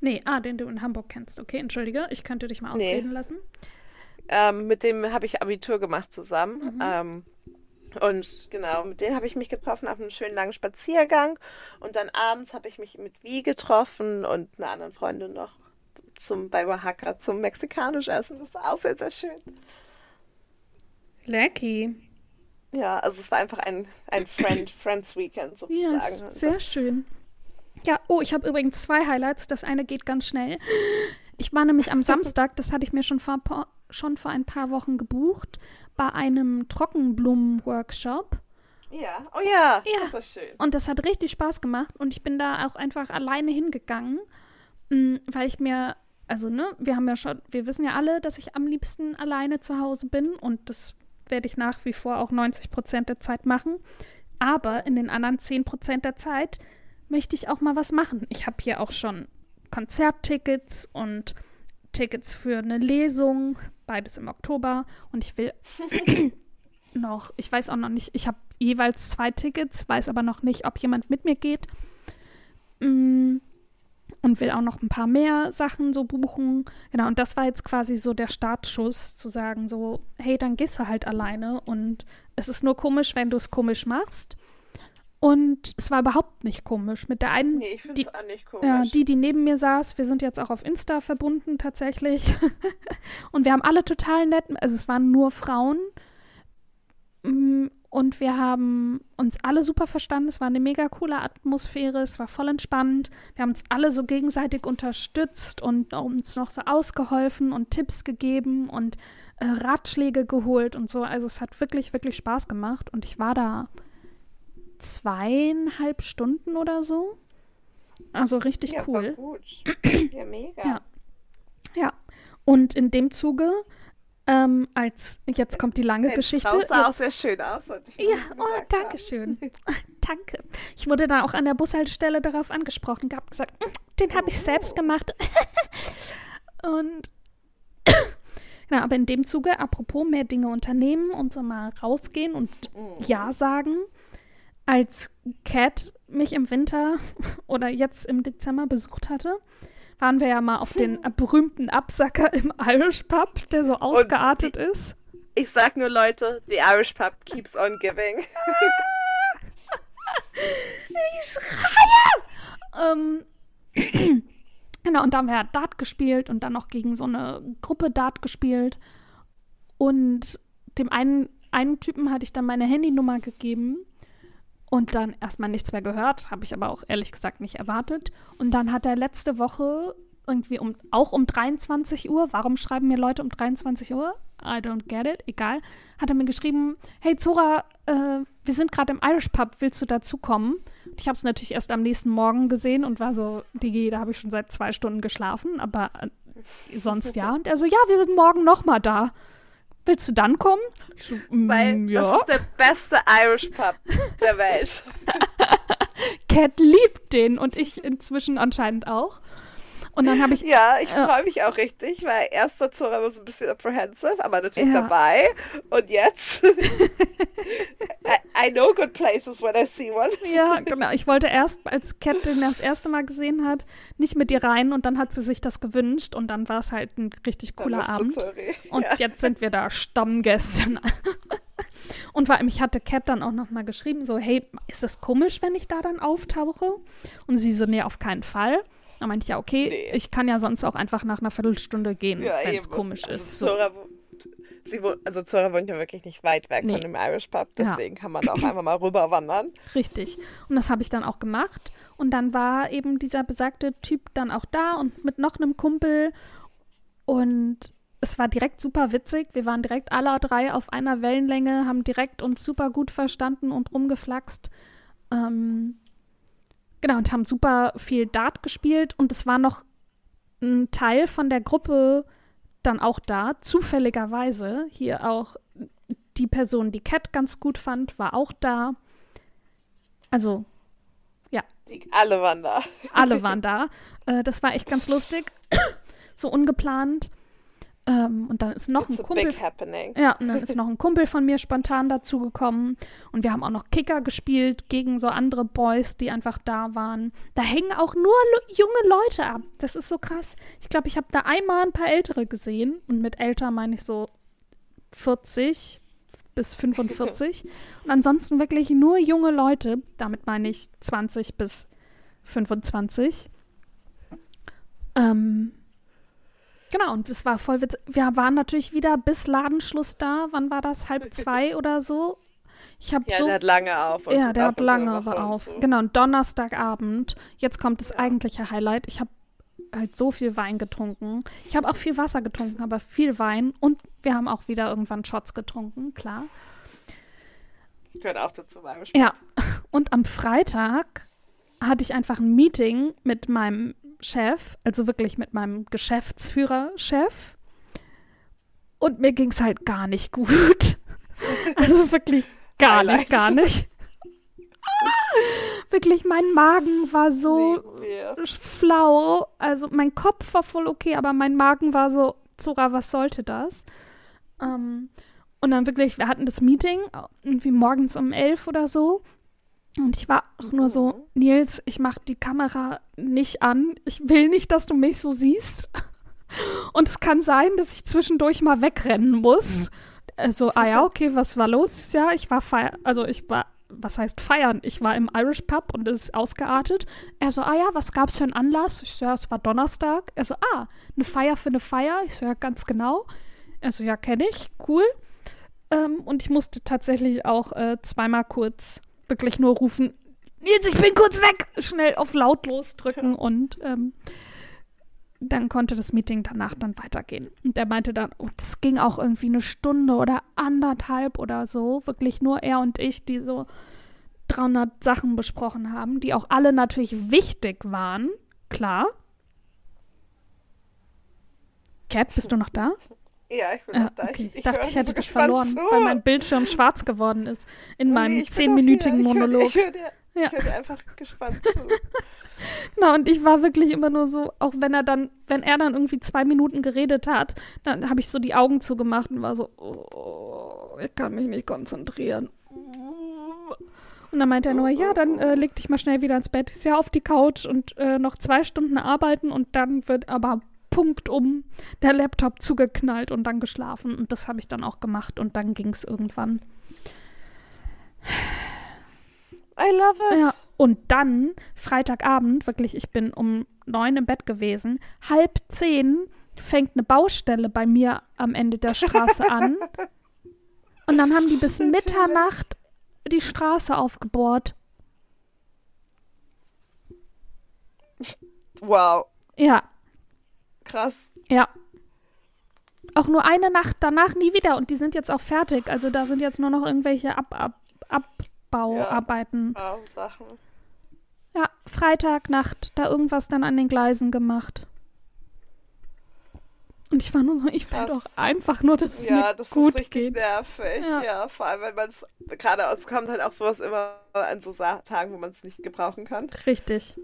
Nee, ah, den du in Hamburg kennst. Okay, entschuldige. Ich könnte dich mal Nee. ausreden lassen. Ähm, mit dem habe ich Abitur gemacht zusammen. Mhm. Ähm, und genau, mit denen habe ich mich getroffen auf einem schönen langen Spaziergang. Und dann abends habe ich mich mit Wie getroffen und einer anderen Freundin noch zum, bei Oaxaca zum mexikanisch essen. Das war auch sehr, sehr schön. Lecky. Ja, also es war einfach ein, ein Friend, Friends Weekend Ja, sozusagen. ist sehr schön. Ja, oh, ich habe übrigens zwei Highlights. Das eine geht ganz schnell. Ich war nämlich am Samstag, das hatte ich mir schon vor, schon vor ein paar Wochen gebucht, bei einem Trockenblumen-Workshop. ja, oh ja, Ja. das war schön. Und das hat richtig Spaß gemacht und ich bin da auch einfach alleine hingegangen, mh, weil ich mir, also ne, wir haben ja schon, wir wissen ja alle, dass ich am liebsten alleine zu Hause bin und das werde ich nach wie vor auch 90 Prozent der Zeit machen. Aber in den anderen 10 Prozent der Zeit möchte ich auch mal was machen. Ich habe hier auch schon Konzerttickets und Tickets für eine Lesung, beides im Oktober und ich will noch, ich weiß auch noch nicht, ich habe jeweils zwei Tickets, weiß aber noch nicht, ob jemand mit mir geht. Mm, Und will auch noch ein paar mehr Sachen so buchen. Genau, und das war jetzt quasi so der Startschuss, zu sagen so, hey, dann gehst du halt alleine und es ist nur komisch, wenn du es komisch machst. Und es war überhaupt nicht komisch. Mit der einen, Nee, ich finde die- es auch nicht ja, komisch. die, die neben mir saß, wir sind jetzt auch auf Insta verbunden tatsächlich. und wir haben alle total nett, also es waren nur Frauen. Mm, und wir haben uns alle super verstanden. Es war eine mega coole Atmosphäre, es war voll entspannt. Wir haben uns alle so gegenseitig unterstützt und uns noch so ausgeholfen und Tipps gegeben und äh, Ratschläge geholt und so. Also es hat wirklich, wirklich Spaß gemacht und ich war da zweieinhalb Stunden oder so. Also richtig ja, cool. gut. Ja, mega. Ja. ja. Und in dem Zuge, ähm, als jetzt kommt die lange Dein Geschichte. Strauß sah auch sehr schön aus. Ja, oh, danke schön. danke. Ich wurde dann auch an der Bushaltestelle darauf angesprochen, gehabt gesagt, "Mm, den habe ich selbst Oh. gemacht. und genau, aber in dem Zuge, apropos mehr Dinge unternehmen und so mal rausgehen und Mhm. Ja sagen, als Cat mich im Winter oder jetzt im Dezember besucht hatte, waren wir ja mal auf den berühmten Absacker im Irish Pub, der so ausgeartet ist. Ich sag nur, Leute, the Irish Pub keeps on giving. Ähm, genau, und da haben wir Dart gespielt und dann noch gegen so eine Gruppe Dart gespielt. Und dem einen, einen Typen hatte ich dann meine Handynummer gegeben und dann erstmal nichts mehr gehört, habe ich aber auch ehrlich gesagt nicht erwartet. Und dann hat er letzte Woche irgendwie um, auch um 23 Uhr, warum schreiben mir Leute um 23 Uhr? I don't get it, egal. Hat er mir geschrieben, hey Zora, äh, wir sind gerade im Irish Pub, willst du dazukommen? Ich habe es natürlich erst am nächsten Morgen gesehen und war so, Digi, da habe ich schon seit zwei Stunden geschlafen, aber äh, sonst ja. Und er so, ja, wir sind morgen nochmal da. Willst du dann kommen? So, Weil mm, ja. das ist der beste Irish Pub der Welt. Cat liebt den und ich inzwischen anscheinend auch. Und dann habe ich Ja, ich Ja. freue mich auch richtig, weil erst war Zora immer so ein bisschen apprehensive, aber natürlich Ja. dabei. Und jetzt, I, I know good places when I see one. Ja, genau. Ich wollte erst, als Cat den das erste Mal gesehen hat, nicht mit ihr rein und dann hat sie sich das gewünscht und dann war es halt ein richtig cooler Abend. Zori. Und ja. jetzt sind wir da Stammgäste. Und vor allem, ich hatte Cat dann auch nochmal geschrieben, so, hey, ist das komisch, wenn ich da dann auftauche? Und sie so, nee, auf keinen Fall. Da meinte ich, ja, okay, Nee. ich kann ja sonst auch einfach nach einer Viertelstunde gehen, Ja, wenn es komisch also ist. So. Zora, sie wohnt, also Zora wohnt ja wirklich nicht weit weg Nee. von dem Irish Pub, Ja. deswegen kann man da auch einfach mal rüberwandern. Richtig. Und das habe ich dann auch gemacht. Und dann war eben dieser besagte Typ dann auch da und mit noch einem Kumpel. Und es war direkt super witzig. Wir waren direkt alle drei auf einer Wellenlänge, haben direkt uns super gut verstanden und rumgeflaxt. Ähm, genau, und haben super viel Dart gespielt. Und es war noch ein Teil von der Gruppe dann auch da, zufälligerweise. Hier auch die Person, die Cat ganz gut fand, war auch da. Also Die, alle waren da. alle waren da. Äh, das war echt ganz lustig. so ungeplant. Ähm, und dann ist noch It's ein Kumpel. big happening. Ja, und dann ist noch ein Kumpel von mir spontan dazugekommen. Und wir haben auch noch Kicker gespielt gegen so andere Boys, die einfach da waren. Da hängen auch nur junge Leute ab. Das ist so krass. Ich glaube, ich habe da einmal ein paar Ältere gesehen. Und mit älter meine ich so 40 bis 45. und ansonsten wirklich nur junge Leute. Damit meine ich 20 bis 25. Ähm, Genau, und es war voll witzig. Wir waren natürlich wieder bis Ladenschluss da. Wann war das? Halb zwei oder so? Ich Ja, so. der hat lange auf. Und ja, der hat lange auf. so. Genau, und Donnerstagabend. Jetzt kommt das Ja. eigentliche Highlight. Ich habe halt so viel Wein getrunken. Ich habe auch viel Wasser getrunken, aber viel Wein. Und wir haben auch wieder irgendwann Shots getrunken, klar. Ich gehöre auch dazu beim Irish Ja, und am Freitag hatte ich einfach ein Meeting mit meinem Chef, also wirklich mit meinem Geschäftsführer-Chef. Und mir ging es halt gar nicht gut. Also wirklich gar nicht, gar nicht. Wirklich, mein Magen war so flau. Also mein Kopf war voll okay, aber mein Magen war so, Zora, was sollte das? Ähm, und dann wirklich, wir hatten das Meeting, irgendwie morgens um elf oder so. Und ich war auch nur so, Nils, ich mach die Kamera nicht an. Ich will nicht, dass du mich so siehst. Und es kann sein, dass ich zwischendurch mal wegrennen muss. Also, ah ja, okay, was war los? Ja, ich war feiern, also ich war, was heißt feiern? Ich war im Irish Pub und es ist ausgeartet. Er so, ah ja, was gab's für einen Anlass? Ich so, ja, es war Donnerstag. Er so, ah, eine Feier für eine Feier? Ich so, ja, ganz genau. Er so, ja, kenne ich, cool. Ähm, und ich musste tatsächlich auch äh, zweimal kurz wirklich nur rufen, Nils, ich bin kurz weg, schnell auf lautlos drücken und ähm, dann konnte das Meeting danach dann weitergehen. Und er meinte dann, oh, das ging auch irgendwie eine Stunde oder anderthalb oder so, wirklich nur er und ich, die so 300 Sachen besprochen haben, die auch alle natürlich wichtig waren, klar. Cat, bist du noch da? Ja, ich bin Ah, da. okay. Ich, ich dachte, ich hätte so dich verloren, zu. weil mein Bildschirm schwarz geworden ist in Oh meinem zehnminütigen Monolog. Ich höre dir, Ja. ich hör dir einfach gespannt zu. Genau, und ich war wirklich immer nur so, auch wenn er dann, wenn er dann irgendwie zwei Minuten geredet hat, dann habe ich so die Augen zugemacht und war so, oh, ich kann mich nicht konzentrieren. Und dann meinte er nur, ja, dann äh, leg dich mal schnell wieder ins Bett, ist ja auf die Couch und äh, noch zwei Stunden arbeiten und dann wird aber Punkt um der Laptop zugeknallt und dann geschlafen. Und das habe ich dann auch gemacht und dann ging es irgendwann. I love it. Ja, und dann, Freitagabend, wirklich, ich bin um neun im Bett gewesen, halb zehn fängt eine Baustelle bei mir am Ende der Straße an. Und dann haben die bis. Mitternacht die Straße aufgebohrt. Wow, Ja, krass. ja. Auch nur eine Nacht danach nie wieder. Und die sind jetzt auch fertig. Also da sind jetzt nur noch irgendwelche Ab Ab Abbauarbeiten. Wow, Sachen. Ja, Freitagnacht, da irgendwas dann an den Gleisen gemacht. Und ich war nur so, ich will doch einfach nur, dass es Ja, das gut ist richtig geht. nervig. Ja. Ja. vor allem, wenn man es gerade, es kommt halt auch sowas immer an so Tagen, wo man es nicht gebrauchen kann. Richtig.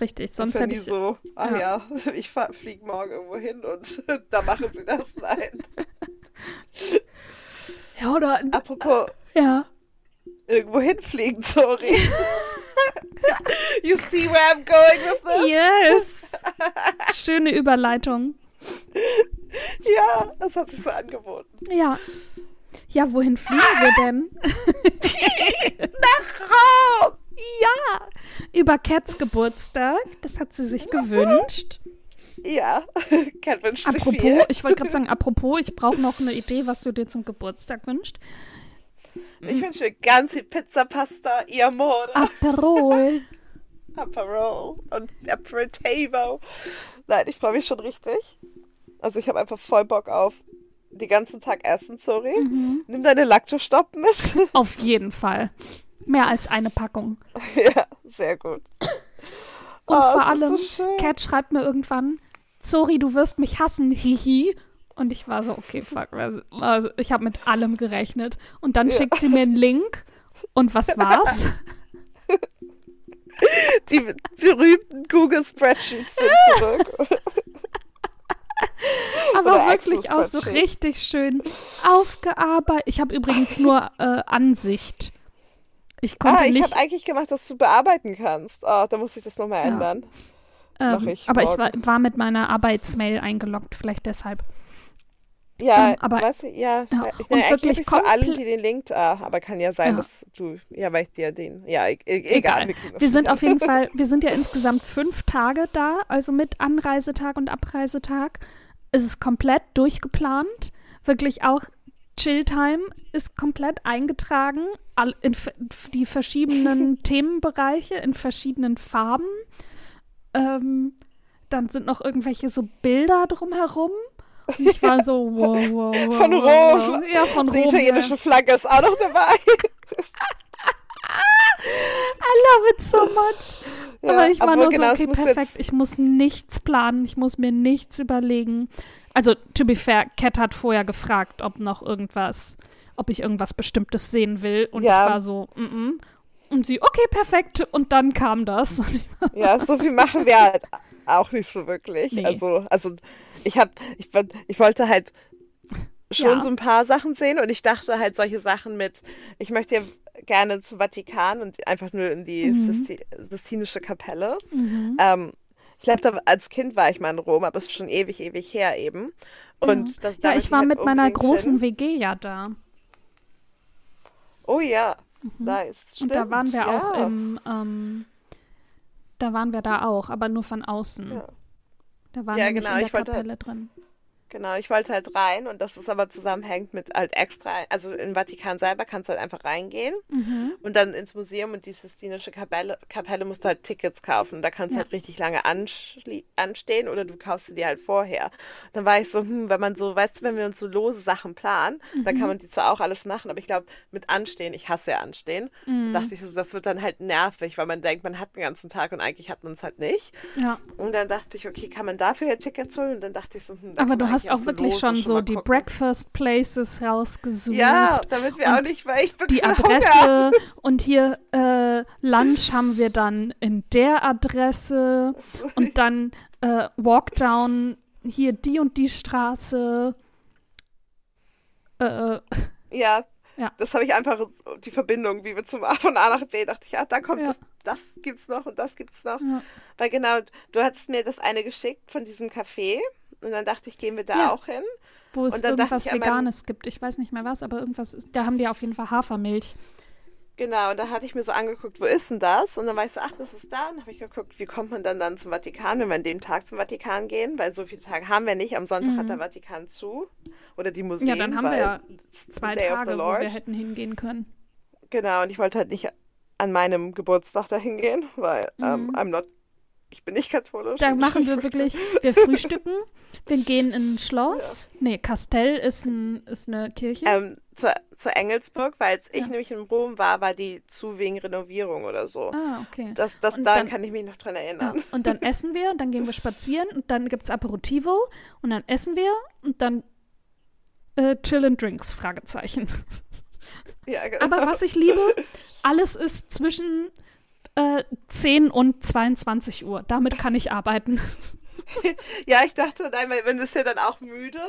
Richtig, sonst ist ja hätte nie ich. so, ach ja. ja, ich fliege morgen irgendwo hin und da machen sie das. Nein. Ja, oder. Apropos Ja. irgendwo hinfliegen, sorry. you see where I'm going with this? Yes! Schöne Überleitung. Ja, das hat sich so angeboten. Ja. Ja, wohin fliegen wir denn? Nach Rom! Ja! Über Cats Geburtstag. Das hat sie sich gewünscht. Ja, Cat wünscht sich Apropos, viel. ich wollte gerade sagen, apropos, ich brauche noch eine Idee, was du dir zum Geburtstag wünschst. Ich wünsche mir ganz viel Pizza, Pasta, ihr Amore, Aperol. Aperol und Aperitivo. Nein, ich freue mich schon richtig. Also ich habe einfach voll Bock auf den ganzen Tag essen, sorry. Mhm. Nimm deine Lactostopp mit. Auf jeden Fall. Mehr als eine Packung. ja, sehr gut. Und Oh, vor allem, so. Cat schreibt mir irgendwann, sorry, du wirst mich hassen, hihi. Und ich war so, okay, fuck. Also, ich habe mit allem gerechnet. Und dann Ja. schickt sie mir einen Link. Und was war's? Die berühmten Google Spreadsheets sind zurück. Aber Oder wirklich auch so richtig schön aufgearbeitet. Ich habe übrigens nur äh, Ansicht. Ich konnte ah, ich nicht. habe eigentlich gemacht, dass du bearbeiten kannst. Oh, da muss ich das nochmal Ja. ändern. mach ähm, ich aber ich war, war mit meiner Arbeitsmail eingeloggt, vielleicht deshalb. Ja, Ähm, aber- weißt du, ja, ja, ich, eigentlich wirklich ich allen, komple- die den Link, ah, aber kann ja sein, Ja. dass du, ja, weil ich dir den, ja, e e egal. Egal. kriegen Wir sind auf jeden Fall, wir sind ja insgesamt fünf Tage da, also mit Anreisetag und Abreisetag. Es ist komplett durchgeplant. Wirklich auch Chilltime ist komplett eingetragen. In die verschiedenen Themenbereiche in verschiedenen Farben. Ähm, dann sind noch irgendwelche so Bilder drumherum. Und ich war so, wow, wow, wow. Von wow, Rom. wow. Ja, von Die Rom. italienische Ja. Flagge ist auch noch dabei. I love it so much. Ja, Aber ich war nur genau, so, es okay, perfekt. Ich muss nichts planen, ich muss mir nichts überlegen. Also, to be fair, Cat hat vorher gefragt, ob noch irgendwas, ob ich irgendwas Bestimmtes sehen will. Und Ja. ich war so, mm -mm. Und sie, okay, perfekt. Und dann kam das. Ja, so viel machen wir halt auch nicht so wirklich. Nee. Also, also ich habe, ich, ich wollte halt schon Ja. so ein paar Sachen sehen und ich dachte halt solche Sachen mit, ich möchte ja gerne zum Vatikan und einfach nur in die Mhm. Sisti Sistinische Kapelle. Ähm, ich glaube, als Kind war ich mal in Rom, aber es ist schon ewig, ewig her eben. Und das, da ja, ich war halt mit meiner großen hin. WG ja da. Oh ja, nice. Und da waren wir stimmt, auch ja. im, ähm, da waren wir da auch, aber nur von außen. Ja. Da waren Ja, wir nicht genau, in der ich wollte- Kapelle drin. Genau, ich wollte halt rein und das ist aber zusammenhängt mit halt extra, also im Vatikan selber kannst du halt einfach reingehen Mhm. und dann ins Museum und die Sistinische Kapelle, Kapelle musst du halt Tickets kaufen. Da kannst du Ja. halt richtig lange anstehen oder du kaufst sie dir halt vorher. Dann war ich so, hm, wenn man so, weißt du, wenn wir uns so lose Sachen planen, dann Mhm. kann man die zwar auch alles machen, aber ich glaube, mit Anstehen, ich hasse ja Anstehen, Mhm. dachte ich so, das wird dann halt nervig, weil man denkt, man hat den ganzen Tag und eigentlich hat man es halt nicht. Ja. Und dann dachte ich, okay, kann man dafür ja Tickets holen? Und dann dachte ich so, hm, da Aber kann du man hast auch wirklich schon so die gucken. Breakfast Places rausgesucht. Ja, damit wir auch nicht, weil ich die. Adresse und hier äh, Lunch haben wir dann in der Adresse und dann äh, Walkdown hier die und die Straße. Äh, Ja. Ja. Das habe ich einfach die Verbindung, wie wir zum A von A nach B, dachte ich, ah, da kommt Ja. das, das gibt's noch und das gibt's noch. ja. Weil genau, du hattest mir das eine geschickt von diesem Café und dann dachte ich, gehen wir da Ja. auch hin. Wo es irgendwas Veganes gibt. Ich weiß nicht mehr was, aber irgendwas ist, da haben die auf jeden Fall Hafermilch. Genau, und da hatte ich mir so angeguckt, wo ist denn das? Und dann war ich so, ach, das ist da. Und dann habe ich geguckt, wie kommt man dann dann zum Vatikan, wenn wir an dem Tag zum Vatikan gehen? Weil so viele Tage haben wir nicht. Am Sonntag hat der Vatikan zu. Oder die Museen. Mhm. Ja, dann haben wir ja Zwei Tage, wo wir hätten hingehen können. Genau, und ich wollte halt nicht an meinem Geburtstag dahin gehen, weil ähm, I'm not, ich bin nicht katholisch. Da und machen ich wir wirklich, wir frühstücken, wir gehen in ein Schloss. Nee, Kastell ist, ein, ist eine Kirche. Ähm, zur, zur Engelsburg, weil als ich Ja. nämlich in Rom war, war die zu wegen Renovierung oder so. ah, okay. Das, das, Und daran dann- kann ich mich noch dran Ja, erinnern. und dann essen wir, dann gehen wir spazieren und dann gibt es Aperitivo und dann essen wir und dann äh, Chill and Drinks, Fragezeichen. Ja, genau. Aber was ich liebe, alles ist zwischen äh, 10 und 22 Uhr. Damit kann ich arbeiten. Ja, ich dachte, nein, man ist ja dann auch müde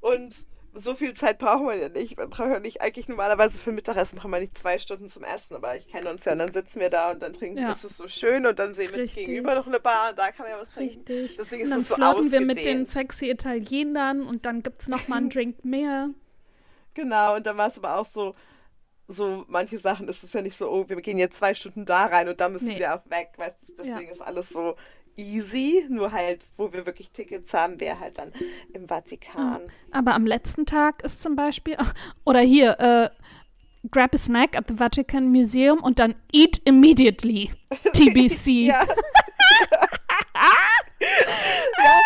und so viel Zeit brauchen wir ja nicht. Man braucht ja nicht, eigentlich normalerweise für Mittagessen brauchen wir nicht zwei Stunden zum Essen, aber ich kenne uns ja und dann sitzen wir da und dann trinken, Ja. ist es so schön und dann sehen wir Richtig. gegenüber noch eine Bar und da kann man ja was trinken. Richtig. Deswegen ist es so flirten wir mit den ausgedehnt. sexy Italienern und dann gibt es nochmal einen Drink mehr. Genau, und dann war es aber auch so, so manche Sachen ist es ja nicht so, oh, wir gehen jetzt zwei Stunden da rein und da müssen Nee. wir auch weg, weißt du, deswegen ist alles so easy, nur halt, wo wir wirklich Tickets haben, wäre halt dann im Vatikan. Aber am letzten Tag ist zum Beispiel, oder hier, äh, grab a snack at the Vatican Museum und dann eat immediately. TBC. Ja. ja.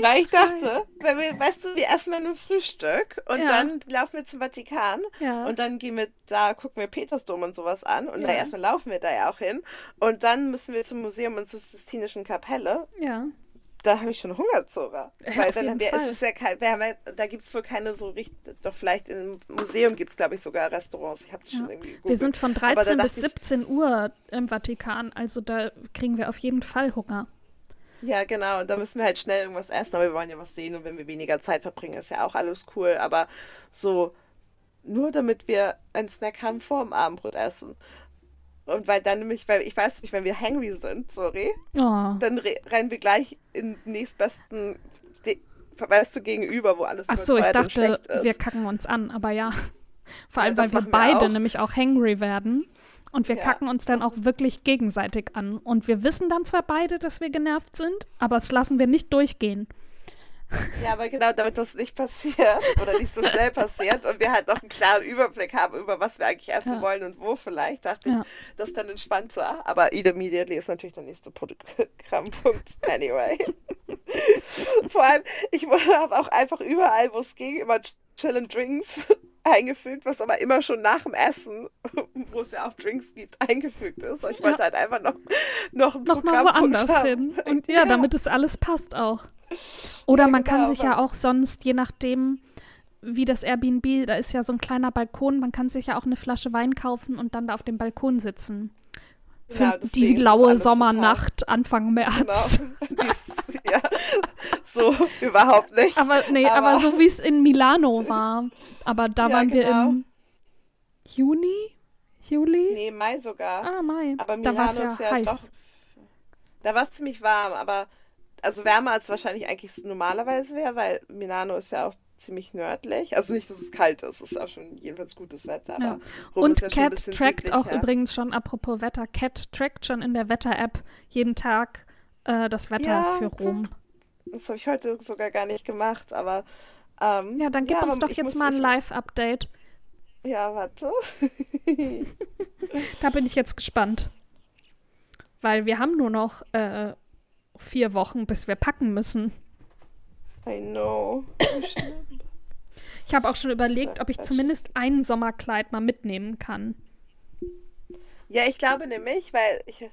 Weil ich dachte, wenn wir, weißt du, wir essen dann nur Frühstück und Ja. dann laufen wir zum Vatikan Ja. und dann gehen wir da, gucken wir Petersdom und sowas an und Ja. na, erstmal laufen wir da ja auch hin und dann müssen wir zum Museum und zur Sistinischen Kapelle. ja. Da habe ich schon Hunger, Zora. Weil dann haben wir, Fall. es ist ja kein, wir haben ja, da gibt es wohl keine so richtig, doch vielleicht im Museum gibt es, glaube ich, sogar Restaurants. Ich habe schon irgendwie Wir gegoogelt. sind von Aber da 13 bis dachte ich- 17 Uhr im Vatikan, also da kriegen wir auf jeden Fall Hunger. Ja, genau. Und da müssen wir halt schnell irgendwas essen, aber wir wollen ja was sehen und wenn wir weniger Zeit verbringen, ist ja auch alles cool. Aber so nur damit wir einen Snack haben vor dem Abendbrotessen. Und weil dann nämlich, weil ich weiß nicht, wenn wir hangry sind, sorry, Oh. dann re rennen wir gleich in den nächstbesten, De weißt du, gegenüber, wo alles Ach so, ich dachte, wir kacken uns an, aber ja. Vor Ja, allem, das weil wir beide auch. nämlich auch hangry werden. Und wir Ja, kacken uns dann auch wirklich gegenseitig an. Und wir wissen dann zwar beide, dass wir genervt sind, aber das lassen wir nicht durchgehen. Ja, aber genau, damit das nicht passiert oder nicht so schnell passiert und wir halt noch einen klaren Überblick haben, über was wir eigentlich essen Ja. wollen und wo vielleicht, dachte ich, Ja. das ist dann entspannter. Aber Eat Immediately ist natürlich der nächste Programmpunkt. Anyway. Vor allem, ich habe auch einfach überall, wo es ging, immer Chill and Drinks eingefügt, was aber immer schon nach dem Essen, wo es ja auch Drinks gibt, eingefügt ist. Und ich wollte Ja. halt einfach noch, noch einen Nochmal Programmpunkt woanders haben. hin. Und ja, damit es alles passt auch. Oder Ja, man kann genau, sich ja auch sonst, je nachdem, wie das Airbnb, da ist ja so ein kleiner Balkon, man kann sich ja auch eine Flasche Wein kaufen und dann da auf dem Balkon sitzen. Für Genau, die laue Sommernacht Anfang März. Genau. Dies, ja, so überhaupt nicht. Aber nee, aber, Aber- so wie es in Milano war. Aber da Ja, waren wir genau. im Juni? Juli? Nee, Mai sogar. Ah, Mai. aber da war es Milano ja ist ja heiß. doch. Da war es ziemlich warm, aber also wärmer als wahrscheinlich eigentlich normalerweise wäre, weil Milano ist ja auch ziemlich nördlich. Also nicht, dass es kalt ist, es ist auch schon jedenfalls gutes Wetter, aber Ja. Und ist ja schon ein Cat trackt auch übrigens schon, apropos Wetter, Cat trackt schon in der Wetter-App jeden Tag äh, das Wetter Ja, für. Rom. Das habe ich heute sogar gar nicht gemacht, aber. Ähm, ja, dann gib ja, uns doch jetzt muss- mal ein Live-Update. Ja, warte. Da bin ich jetzt gespannt. Weil wir haben nur noch äh, vier Wochen, bis wir packen müssen. I know. Ich habe auch schon überlegt, ob ich zumindest ein Sommerkleid mal mitnehmen kann. Ja, ich glaube nämlich, weil ich,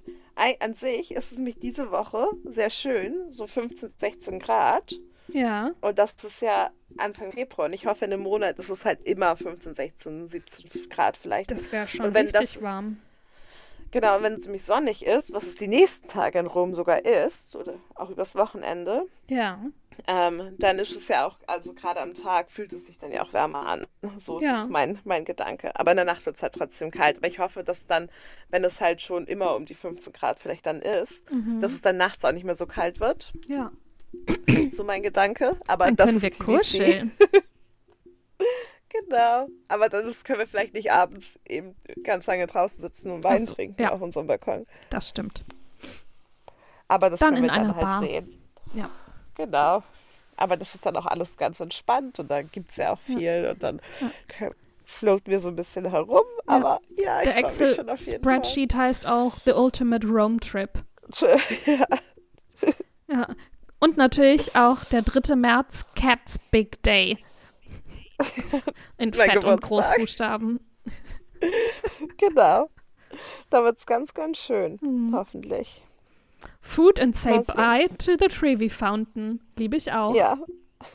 an sich ist es nämlich diese Woche sehr schön, so 15, 16 Grad. Ja, Und das ist ja Anfang Februar. Und ich hoffe, in einem Monat ist es halt immer 15, 16, 17 Grad vielleicht. das wäre schon Und richtig das- warm. Genau, und wenn es nämlich sonnig ist, was es die nächsten Tage in Rom sogar ist, oder auch übers Wochenende, Ja, ähm, dann ist es ja auch, also gerade am Tag fühlt es sich dann ja auch wärmer an. So ist Ja. jetzt mein, mein Gedanke. Aber in der Nacht wird es halt trotzdem kalt. Aber ich hoffe, dass dann, wenn es halt schon immer um die 15 Grad vielleicht dann ist, Mhm. dass es dann nachts auch nicht mehr so kalt wird. ja. So mein Gedanke. Aber Dann das können ist wir TBC. kuscheln. Genau. Aber dann können wir vielleicht nicht abends eben ganz lange draußen sitzen und Wein Ach so, trinken ja. auf unserem Balkon. Das stimmt. Aber das Dann können wir dann halt Bar. sehen. Ja. Genau. Aber das ist dann auch alles ganz entspannt und da gibt es ja auch viel und dann können- floaten wir so ein bisschen herum. Aber ja, ich Der freue mich schon auf jeden Fall. Excel-Spreadsheet heißt auch The Ultimate Rome Trip. Ja, Ja. Und natürlich auch der 3. März, Cats Big Day. In Fett und Geburtstag. Großbuchstaben. genau. Da wird es ganz, ganz schön. Mhm. Hoffentlich. Food and say sehen. bye to the Trevi Fountain. Liebe ich auch. Ja.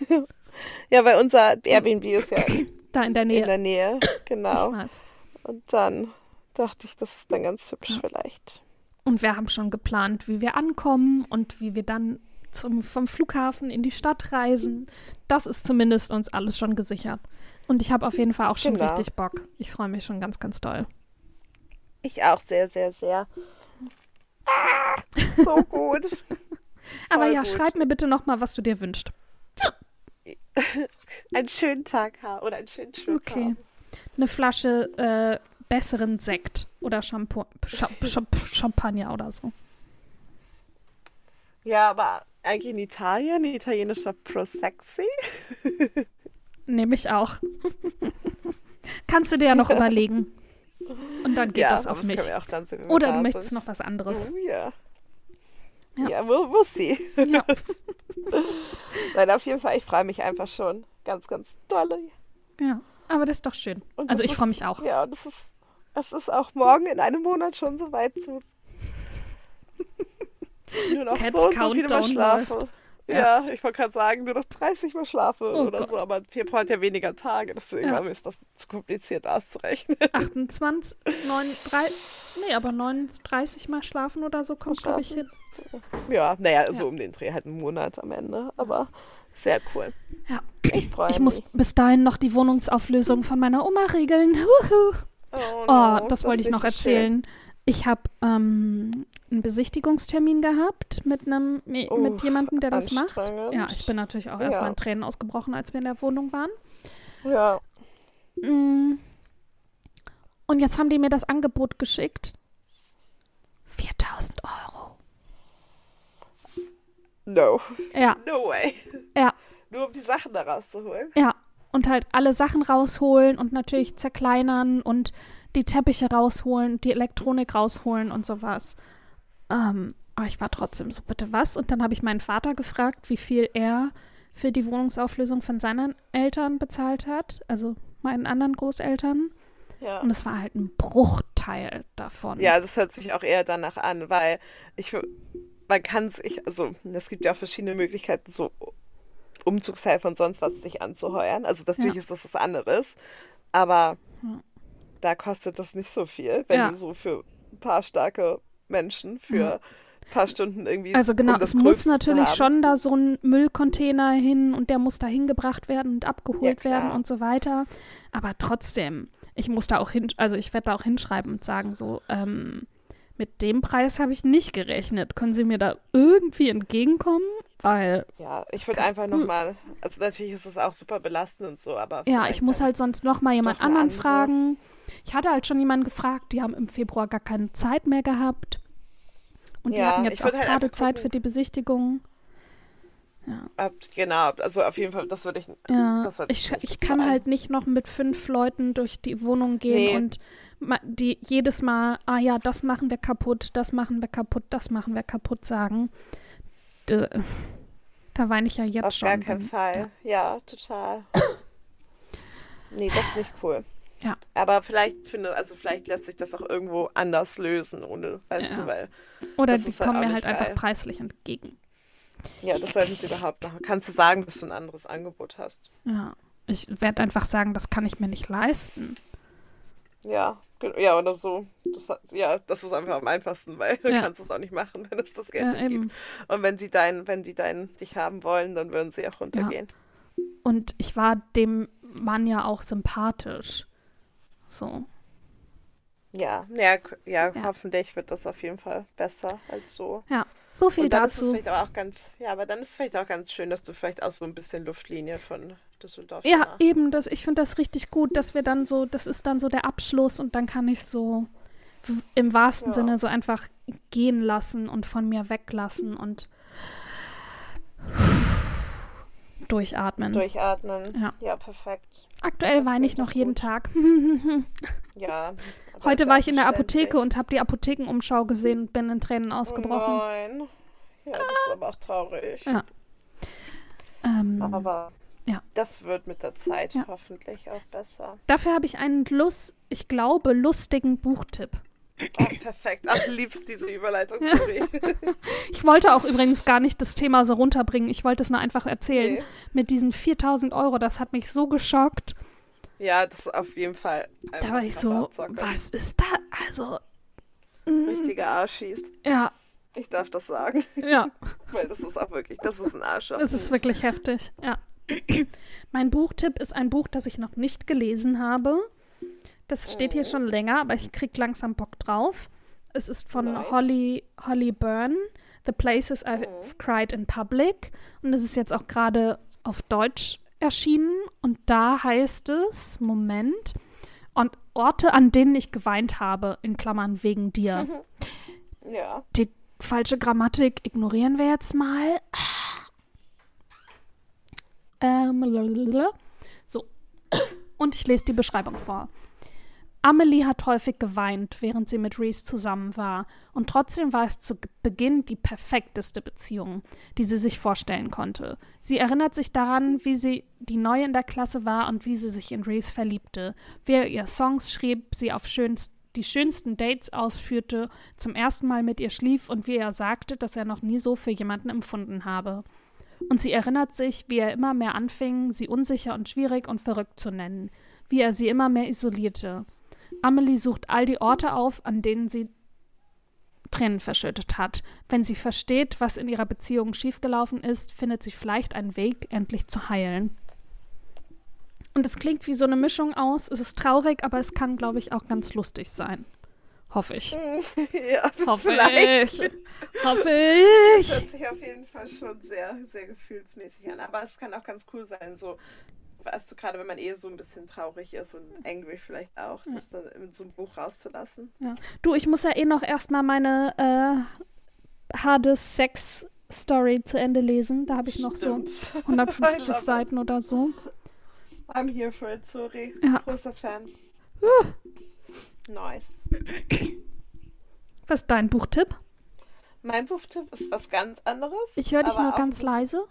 ja, weil unser Airbnb ist ja Da in der in Nähe. der Nähe. Ich Genau. weiß. Und dann dachte ich, das ist dann ganz hübsch vielleicht. Und wir haben schon geplant, wie wir ankommen und wie wir dann zum, vom Flughafen in die Stadt reisen. Das ist zumindest uns alles schon gesichert. Und ich habe auf jeden Fall auch schon Genau. richtig Bock. Ich freue mich schon ganz, ganz doll. Ich auch sehr, sehr, sehr. Ah, so gut. Aber ja, gut. schreib mir bitte noch mal, was du dir wünschst. einen schönen Tag haben oder einen schönen Trip Okay. haben. Eine Flasche äh, besseren Sekt oder Shampoo, Cha Cha Champagner oder so. Ja, aber eigentlich in Italien, italienischer Prosecco. Nehme ich auch. Kannst du dir ja noch überlegen. Und dann geht ja, das auf das mich. sehen, Oder du möchtest noch was anderes. Oh, ja. Ja. Ja, we'll, we'll see. Ja. Nein, auf jeden Fall, ich freue mich einfach schon. Ganz, ganz dolle. ja, aber das ist doch schön. Also ich freue mich auch. Ja, und es ist, es ist auch morgen in einem Monat schon so weit zu. Nur noch Cats so und so viele Mal schlafe. Ja. Ja, ich wollte gerade sagen, nur noch 30 Mal schlafe Oh oder Gott. so, aber Februar hat ja weniger Tage, deswegen Ja. war mir das zu kompliziert auszurechnen. 28, 9, 3, nee, aber 39 Mal schlafen oder so kommt, glaube ich, hin. Ja, naja, so Ja. um den Dreh halt einen Monat am Ende, aber sehr cool. Ja. Ich freue mich. Ich muss bis dahin noch die Wohnungsauflösung von meiner Oma regeln. Wuhu. Oh, Oh, no, das wollte ist ich noch so schön. erzählen. Ich habe ähm, einen Besichtigungstermin gehabt mit einem mit jemandem, der das macht. Ja, ich bin natürlich auch erstmal Ja. in Tränen ausgebrochen, als wir in der Wohnung waren. Ja, Mm. Und jetzt haben die mir das Angebot geschickt. 4000 Euro. no. Ja, No way. ja, Nur um die Sachen da rauszuholen. ja. Und halt alle Sachen rausholen und natürlich zerkleinern und die Teppiche rausholen, die Elektronik rausholen und sowas. Ähm, aber ich war trotzdem so, bitte was? Und dann habe ich meinen Vater gefragt, wie viel er für die Wohnungsauflösung von seinen Eltern bezahlt hat, also meinen anderen Großeltern. Ja. Und es war halt ein Bruchteil davon. Ja, das hört sich auch eher danach an, weil ich, man kann sich, also es gibt ja auch verschiedene Möglichkeiten, so Umzugshilfe und sonst was sich anzuheuern. Also natürlich Ja. ist das was anderes, aber Ja. da kostet das nicht so viel, wenn du so für ein paar starke Menschen für ein paar Stunden irgendwie. Also genau, um es muss natürlich schon da so ein Müllcontainer hin und der muss da hingebracht werden und abgeholt Ja, werden und so weiter. Aber trotzdem, ich muss da auch hin, also ich werde da auch hinschreiben und sagen so, ähm, mit dem Preis habe ich nicht gerechnet. Können Sie mir da irgendwie entgegenkommen? Weil, Ja, ich würde einfach nochmal, also natürlich ist es auch super belastend und so, aber. Hm. ja, ich muss halt sonst noch mal jemand anderen andere. fragen. Ich hatte halt schon jemanden gefragt, die haben im Februar gar keine Zeit mehr gehabt. Und die Ja, hatten ich jetzt auch halt gerade Zeit gucken. für die Besichtigung. Ja. Genau, also auf jeden Fall, das würde ich. Ja, das würde ich, nicht ich kann bezahlen. halt nicht noch mit fünf Leuten durch die Wohnung gehen Nee. und die jedes Mal, ah ja, das machen wir kaputt, das machen wir kaputt, das machen wir kaputt sagen. D da weine ich ja jetzt Auf schon. gar keinen Fall. Ja, total. nee, das ist nicht cool. Ja. Aber vielleicht finde, also vielleicht lässt sich das auch irgendwo anders lösen, ohne, weißt Ja. du, weil, Oder die halt kommen auch mir halt einfach geil. preislich entgegen. ja, das sollten sie überhaupt machen. Kannst du sagen, dass du ein anderes Angebot hast? Ja. Ich werde einfach sagen, das kann ich mir nicht leisten. Ja, ja, oder so. Das, ja, das ist einfach am einfachsten, weil du Ja. kannst es auch nicht machen, wenn es das Geld Ja, nicht eben. gibt. Und wenn die dein, wenn die dein dich haben wollen, dann würden sie auch runtergehen. Und ich war dem Mann ja auch sympathisch. So. Ja, ja, ja, Ja. hoffentlich wird das auf jeden Fall besser als so. Ja, so viel dazu. vielleicht aber auch ganz, ja, aber dann ist es vielleicht auch ganz schön, dass du vielleicht auch so ein bisschen Luftlinie von Düsseldorf Ja, danach- eben, das, ich finde das richtig gut, dass wir dann so, das ist dann so der Abschluss und dann kann ich so im wahrsten Ja. Sinne so einfach gehen lassen und von mir weglassen und durchatmen. durchatmen. Ja. ja perfekt. Aktuell das weine ich noch jeden gut. Tag. Ja. Heute war ich in der Apotheke und habe die Apothekenumschau gesehen und bin in Tränen Oh ausgebrochen. nein. Ja, das ist aber auch traurig. Ja. Ähm, Aber Ja. das wird mit der Zeit Ja. hoffentlich auch besser. dafür habe ich einen Lust, ich glaube, lustigen Buchtipp. Oh, perfekt. Ach, liebst diese Überleitung, Tori. Ich wollte auch übrigens gar nicht das Thema so runterbringen. Ich wollte es nur einfach erzählen. Nee. Mit diesen 4000 Euro, das hat mich so geschockt. Ja, das ist auf jeden Fall. Da war ich so, Abzocke. was ist da? Also, mm, Richtiger Arschis. ja, Ich darf das sagen, ja, weil das ist auch wirklich, das ist ein Arsch. es ist wirklich heftig. Ja. mein Buchtipp ist ein Buch, das ich noch nicht gelesen habe. Das steht hier Mhm. schon länger, aber ich krieg langsam Bock drauf. Es ist von Nice. Holly, Holly Byrne, The Places I've Mhm. Cried in Public. Und es ist jetzt auch gerade auf Deutsch erschienen. Und da heißt es, Moment, und Orte, an denen ich geweint habe, in Klammern wegen dir. Ja. Die falsche Grammatik ignorieren wir jetzt mal. Ähm, so. Und ich lese die Beschreibung vor. Amelie hat häufig geweint, während sie mit Reese zusammen war. Und trotzdem war es zu Beginn die perfekteste Beziehung, die sie sich vorstellen konnte. Sie erinnert sich daran, wie sie die Neue in der Klasse war und wie sie sich in Reese verliebte, wie er ihr Songs schrieb, sie auf schönst, die schönsten Dates ausführte, zum ersten Mal mit ihr schlief und wie er sagte, dass er noch nie so für jemanden empfunden habe. Und sie erinnert sich, wie er immer mehr anfing, sie unsicher und schwierig und verrückt zu nennen, wie er sie immer mehr isolierte. Amelie sucht all die Orte auf, an denen sie Tränen verschüttet hat. Wenn sie versteht, was in ihrer Beziehung schiefgelaufen ist, findet sie vielleicht einen Weg, endlich zu heilen. Und es klingt wie so eine Mischung aus. Es ist traurig, aber es kann, glaube ich, auch ganz lustig sein. Hoffe ich. ja, Hoffe vielleicht. ich. Hoffe Das ich. hört sich auf jeden Fall schon sehr, sehr gefühlsmäßig an. Aber es kann auch ganz cool sein, so, weißt du, gerade wenn man eh so ein bisschen traurig ist und angry vielleicht auch, das dann in so ein Buch rauszulassen. Ja. Du, ich muss ja eh noch erstmal meine äh, harte Sex-Story zu Ende lesen. Da habe ich noch so Stimmt. I 150 love it. Seiten oder so. I'm here for it, sorry. Ja. Großer Fan. Nice. Was ist dein Buchtipp? Mein Buchtipp ist was ganz anderes. Ich höre dich nur ganz leise.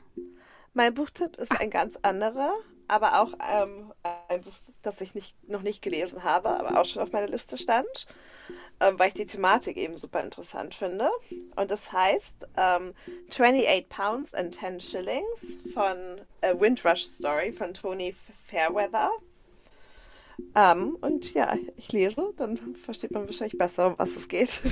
Mein Buchtipp ist ein ganz anderer, aber auch ähm, ein Buch, das ich nicht, noch nicht gelesen habe, aber auch schon auf meiner Liste stand, ähm, weil ich die Thematik eben super interessant finde. Und das heißt ähm, 28 Pounds and 10 Shillings von A Windrush Story von Tony Fairweather. Ähm, und ja, ich lese, dann versteht man wahrscheinlich besser, um was es geht.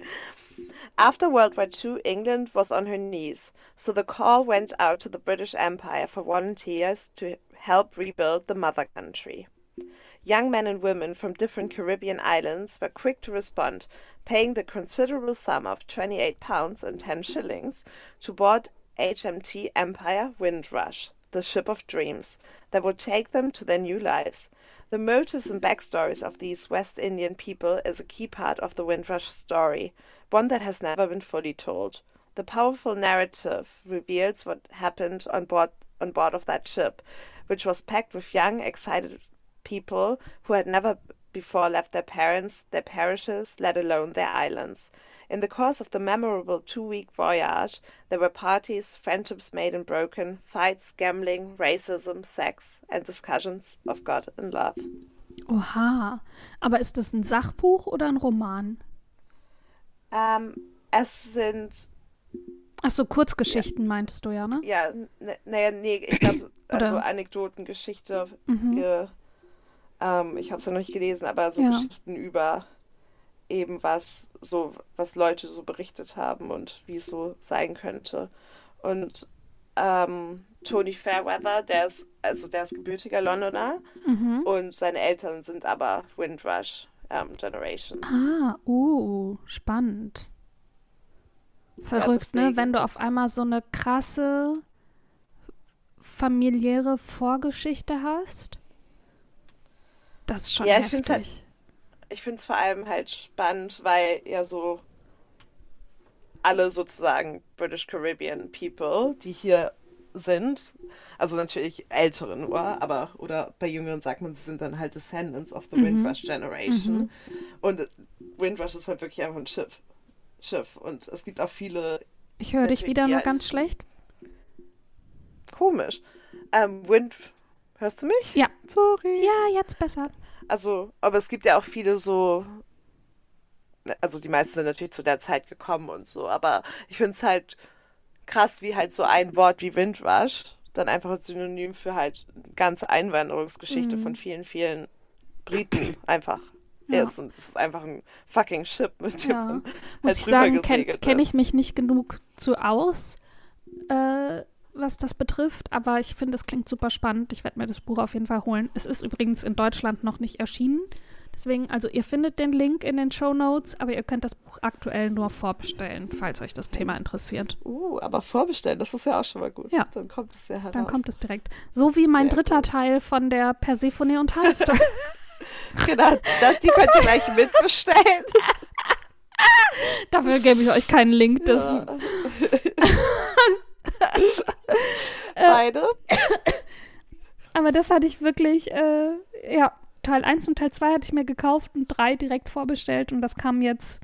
After World War II, England was on her knees, so the call went out to the British Empire for volunteers to help rebuild the mother country. Young men and women from different Caribbean islands were quick to respond, paying the considerable sum of 28 pounds and 10 shillings to board HMT Empire Windrush, the ship of dreams, that would take them to their new lives. The motives and backstories of these West Indian people is a key part of the Windrush story, one that has never been fully told. The powerful narrative reveals what happened on board on board of that ship, which was packed with young, excited people who had never before left their parents, their parishes, let alone their islands. In the course of the memorable two week voyage, there were parties, friendships made and broken, fights, gambling, racism, sex, and discussions of God and love. Oha. Aber ist das ein Sachbuch oder ein Roman? Ähm, es sind. Ach so, Kurzgeschichten ja. meintest du ja, ne? Ja, naja, ne, nee, ich glaube, also Anekdotengeschichte. Mhm. Ge, ähm, ich habe es ja noch nicht gelesen, aber so ja. Geschichten über eben was so, was Leute so berichtet haben und wie es so sein könnte. Und ähm, Tony Fairweather, der ist, also der ist gebürtiger Londoner mhm. und seine Eltern sind aber Windrush ähm, Generation. Ah, uh, spannend. Verrückt, ja, ne? Wenn du auf einmal so eine krasse familiäre Vorgeschichte hast. Das ist schon ja, heftig. Halt, ich finde es vor allem halt spannend, weil ja so alle sozusagen British Caribbean People, die hier sind, also natürlich ältere nur, aber oder bei Jüngeren sagt man, sie sind dann halt Descendants of the mhm. Windrush Generation. Mhm. Und Windrush ist halt wirklich einfach ein Schiff. Schiff. Und es gibt auch viele. Ich höre dich wieder nur ganz schlecht. Komisch. Ähm, Wind. Hörst du mich? Ja. Sorry. Ja, jetzt besser. Also, aber es gibt ja auch viele so. Also die meisten sind natürlich zu der Zeit gekommen und so, aber ich finde es halt krass, wie halt so ein Wort wie Windrush dann einfach ein Synonym für halt ganze Einwanderungsgeschichte mhm. von vielen, vielen Briten einfach ja. ist. Und es ist einfach ein fucking Ship, mit dem ja. man Muss ich sagen, kenne kenn ich mich nicht genug zu aus, äh, was das betrifft, aber ich finde, es klingt super spannend. Ich werde mir das Buch auf jeden Fall holen. Es ist übrigens in Deutschland noch nicht erschienen. Deswegen, also ihr findet den Link in den Show Notes, aber ihr könnt das Buch aktuell nur vorbestellen, falls euch das Thema interessiert. Uh, aber vorbestellen, das ist ja auch schon mal gut. Ja. Dann kommt es ja heraus. Dann kommt es direkt. So wie mein Sehr dritter gut. Teil von der Persephone und Halster. genau, die könnt ihr gleich mitbestellen. Dafür gebe ich euch keinen Link. Das ja. Beide. Aber das hatte ich wirklich, äh, ja, Teil 1 und Teil 2 hatte ich mir gekauft und 3 direkt vorbestellt und das kam jetzt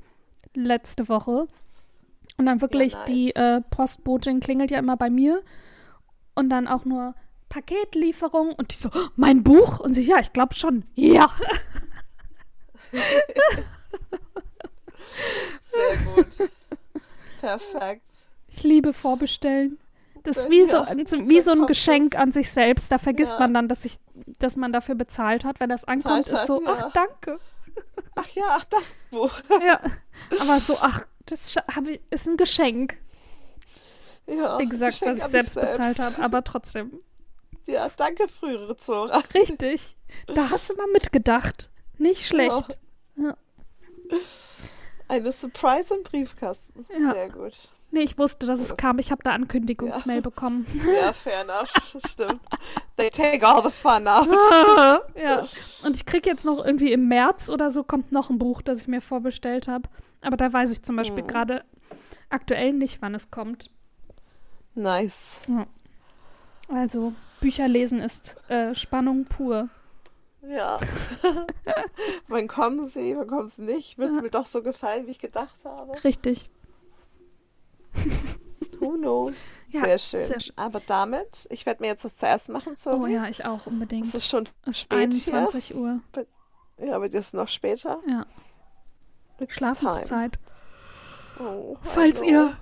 letzte Woche. Und dann wirklich ja, nice. die äh, Postbotin klingelt ja immer bei mir und dann auch nur Paketlieferung und die so, oh, mein Buch? Und sie, ja, ich glaube schon. Ja. Sehr gut. Perfekt. Ich liebe Vorbestellen. Das ist wie, ja, so, wie so ein Geschenk das. an sich selbst. Da vergisst ja. man dann, dass, ich, dass man dafür bezahlt hat. Wenn das ankommt, Zahlt ist so, ja. ach, danke. Ach ja, ach, das Buch. ja, aber so, ach, das ist ein Geschenk. Ja, Wie gesagt, Geschenk was ich selbst, selbst bezahlt habe, aber trotzdem. Ja, danke, frühere Zora. Richtig. Da hast du mal mitgedacht. Nicht schlecht. Ja. Eine Surprise im Briefkasten. Sehr gut. Nee, ich wusste, dass es kam. Ich habe da Ankündigungsmail ja. bekommen. Ja, fair enough. Das stimmt. They take all the fun out. ja. Und ich kriege jetzt noch irgendwie im März oder so kommt noch ein Buch, das ich mir vorbestellt habe. Aber da weiß ich zum Beispiel hm. gerade aktuell nicht, wann es kommt. Nice. Also, Bücher lesen ist äh, Spannung pur. Ja. wann kommen sie, wann kommen sie nicht? Wird es ja. mir doch so gefallen, wie ich gedacht habe? Richtig. Who knows? Ja, sehr, schön. sehr, schön. Aber damit, ich werde mir jetzt das zuerst machen. Sorry. Oh ja, ich auch unbedingt. Es ist schon es spät 21 hier. Uhr. Ja, aber das ist noch später. Ja. It's Schlafenszeit. Oh, Falls ihr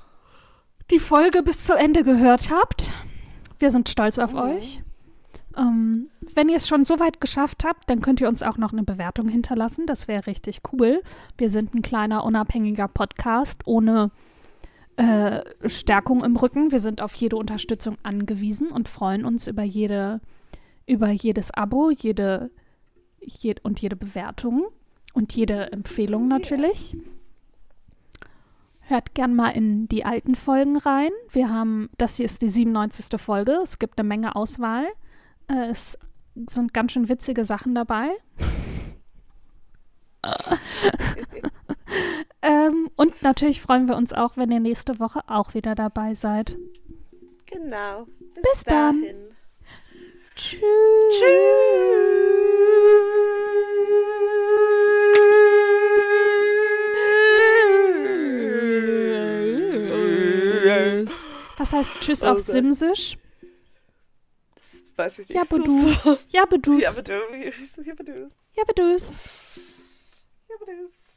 die Folge bis zu Ende gehört habt, wir sind stolz auf mhm. euch. Ähm, wenn ihr es schon so weit geschafft habt, dann könnt ihr uns auch noch eine Bewertung hinterlassen. Das wäre richtig cool. Wir sind ein kleiner, unabhängiger Podcast ohne äh, Stärkung im Rücken. Wir sind auf jede Unterstützung angewiesen und freuen uns über jede, über jedes Abo, jede, jed und jede Bewertung und jede Empfehlung natürlich. Hört gern mal in die alten Folgen rein. Wir haben, das hier ist die 97. Folge. Es gibt eine Menge Auswahl. Äh, es sind ganz schön witzige Sachen dabei. ähm, Und natürlich freuen wir uns auch, wenn ihr nächste Woche auch wieder dabei seid. Genau. Bis, Bis dann. Tschüss. Tschüss. Was heißt Tschüss auf Simsisch? Das weiß ich nicht. Ja, bedu. So. Ja, bedus. Ja, bedus. Ja, bedus. Ja, bedus. Ja, bedus.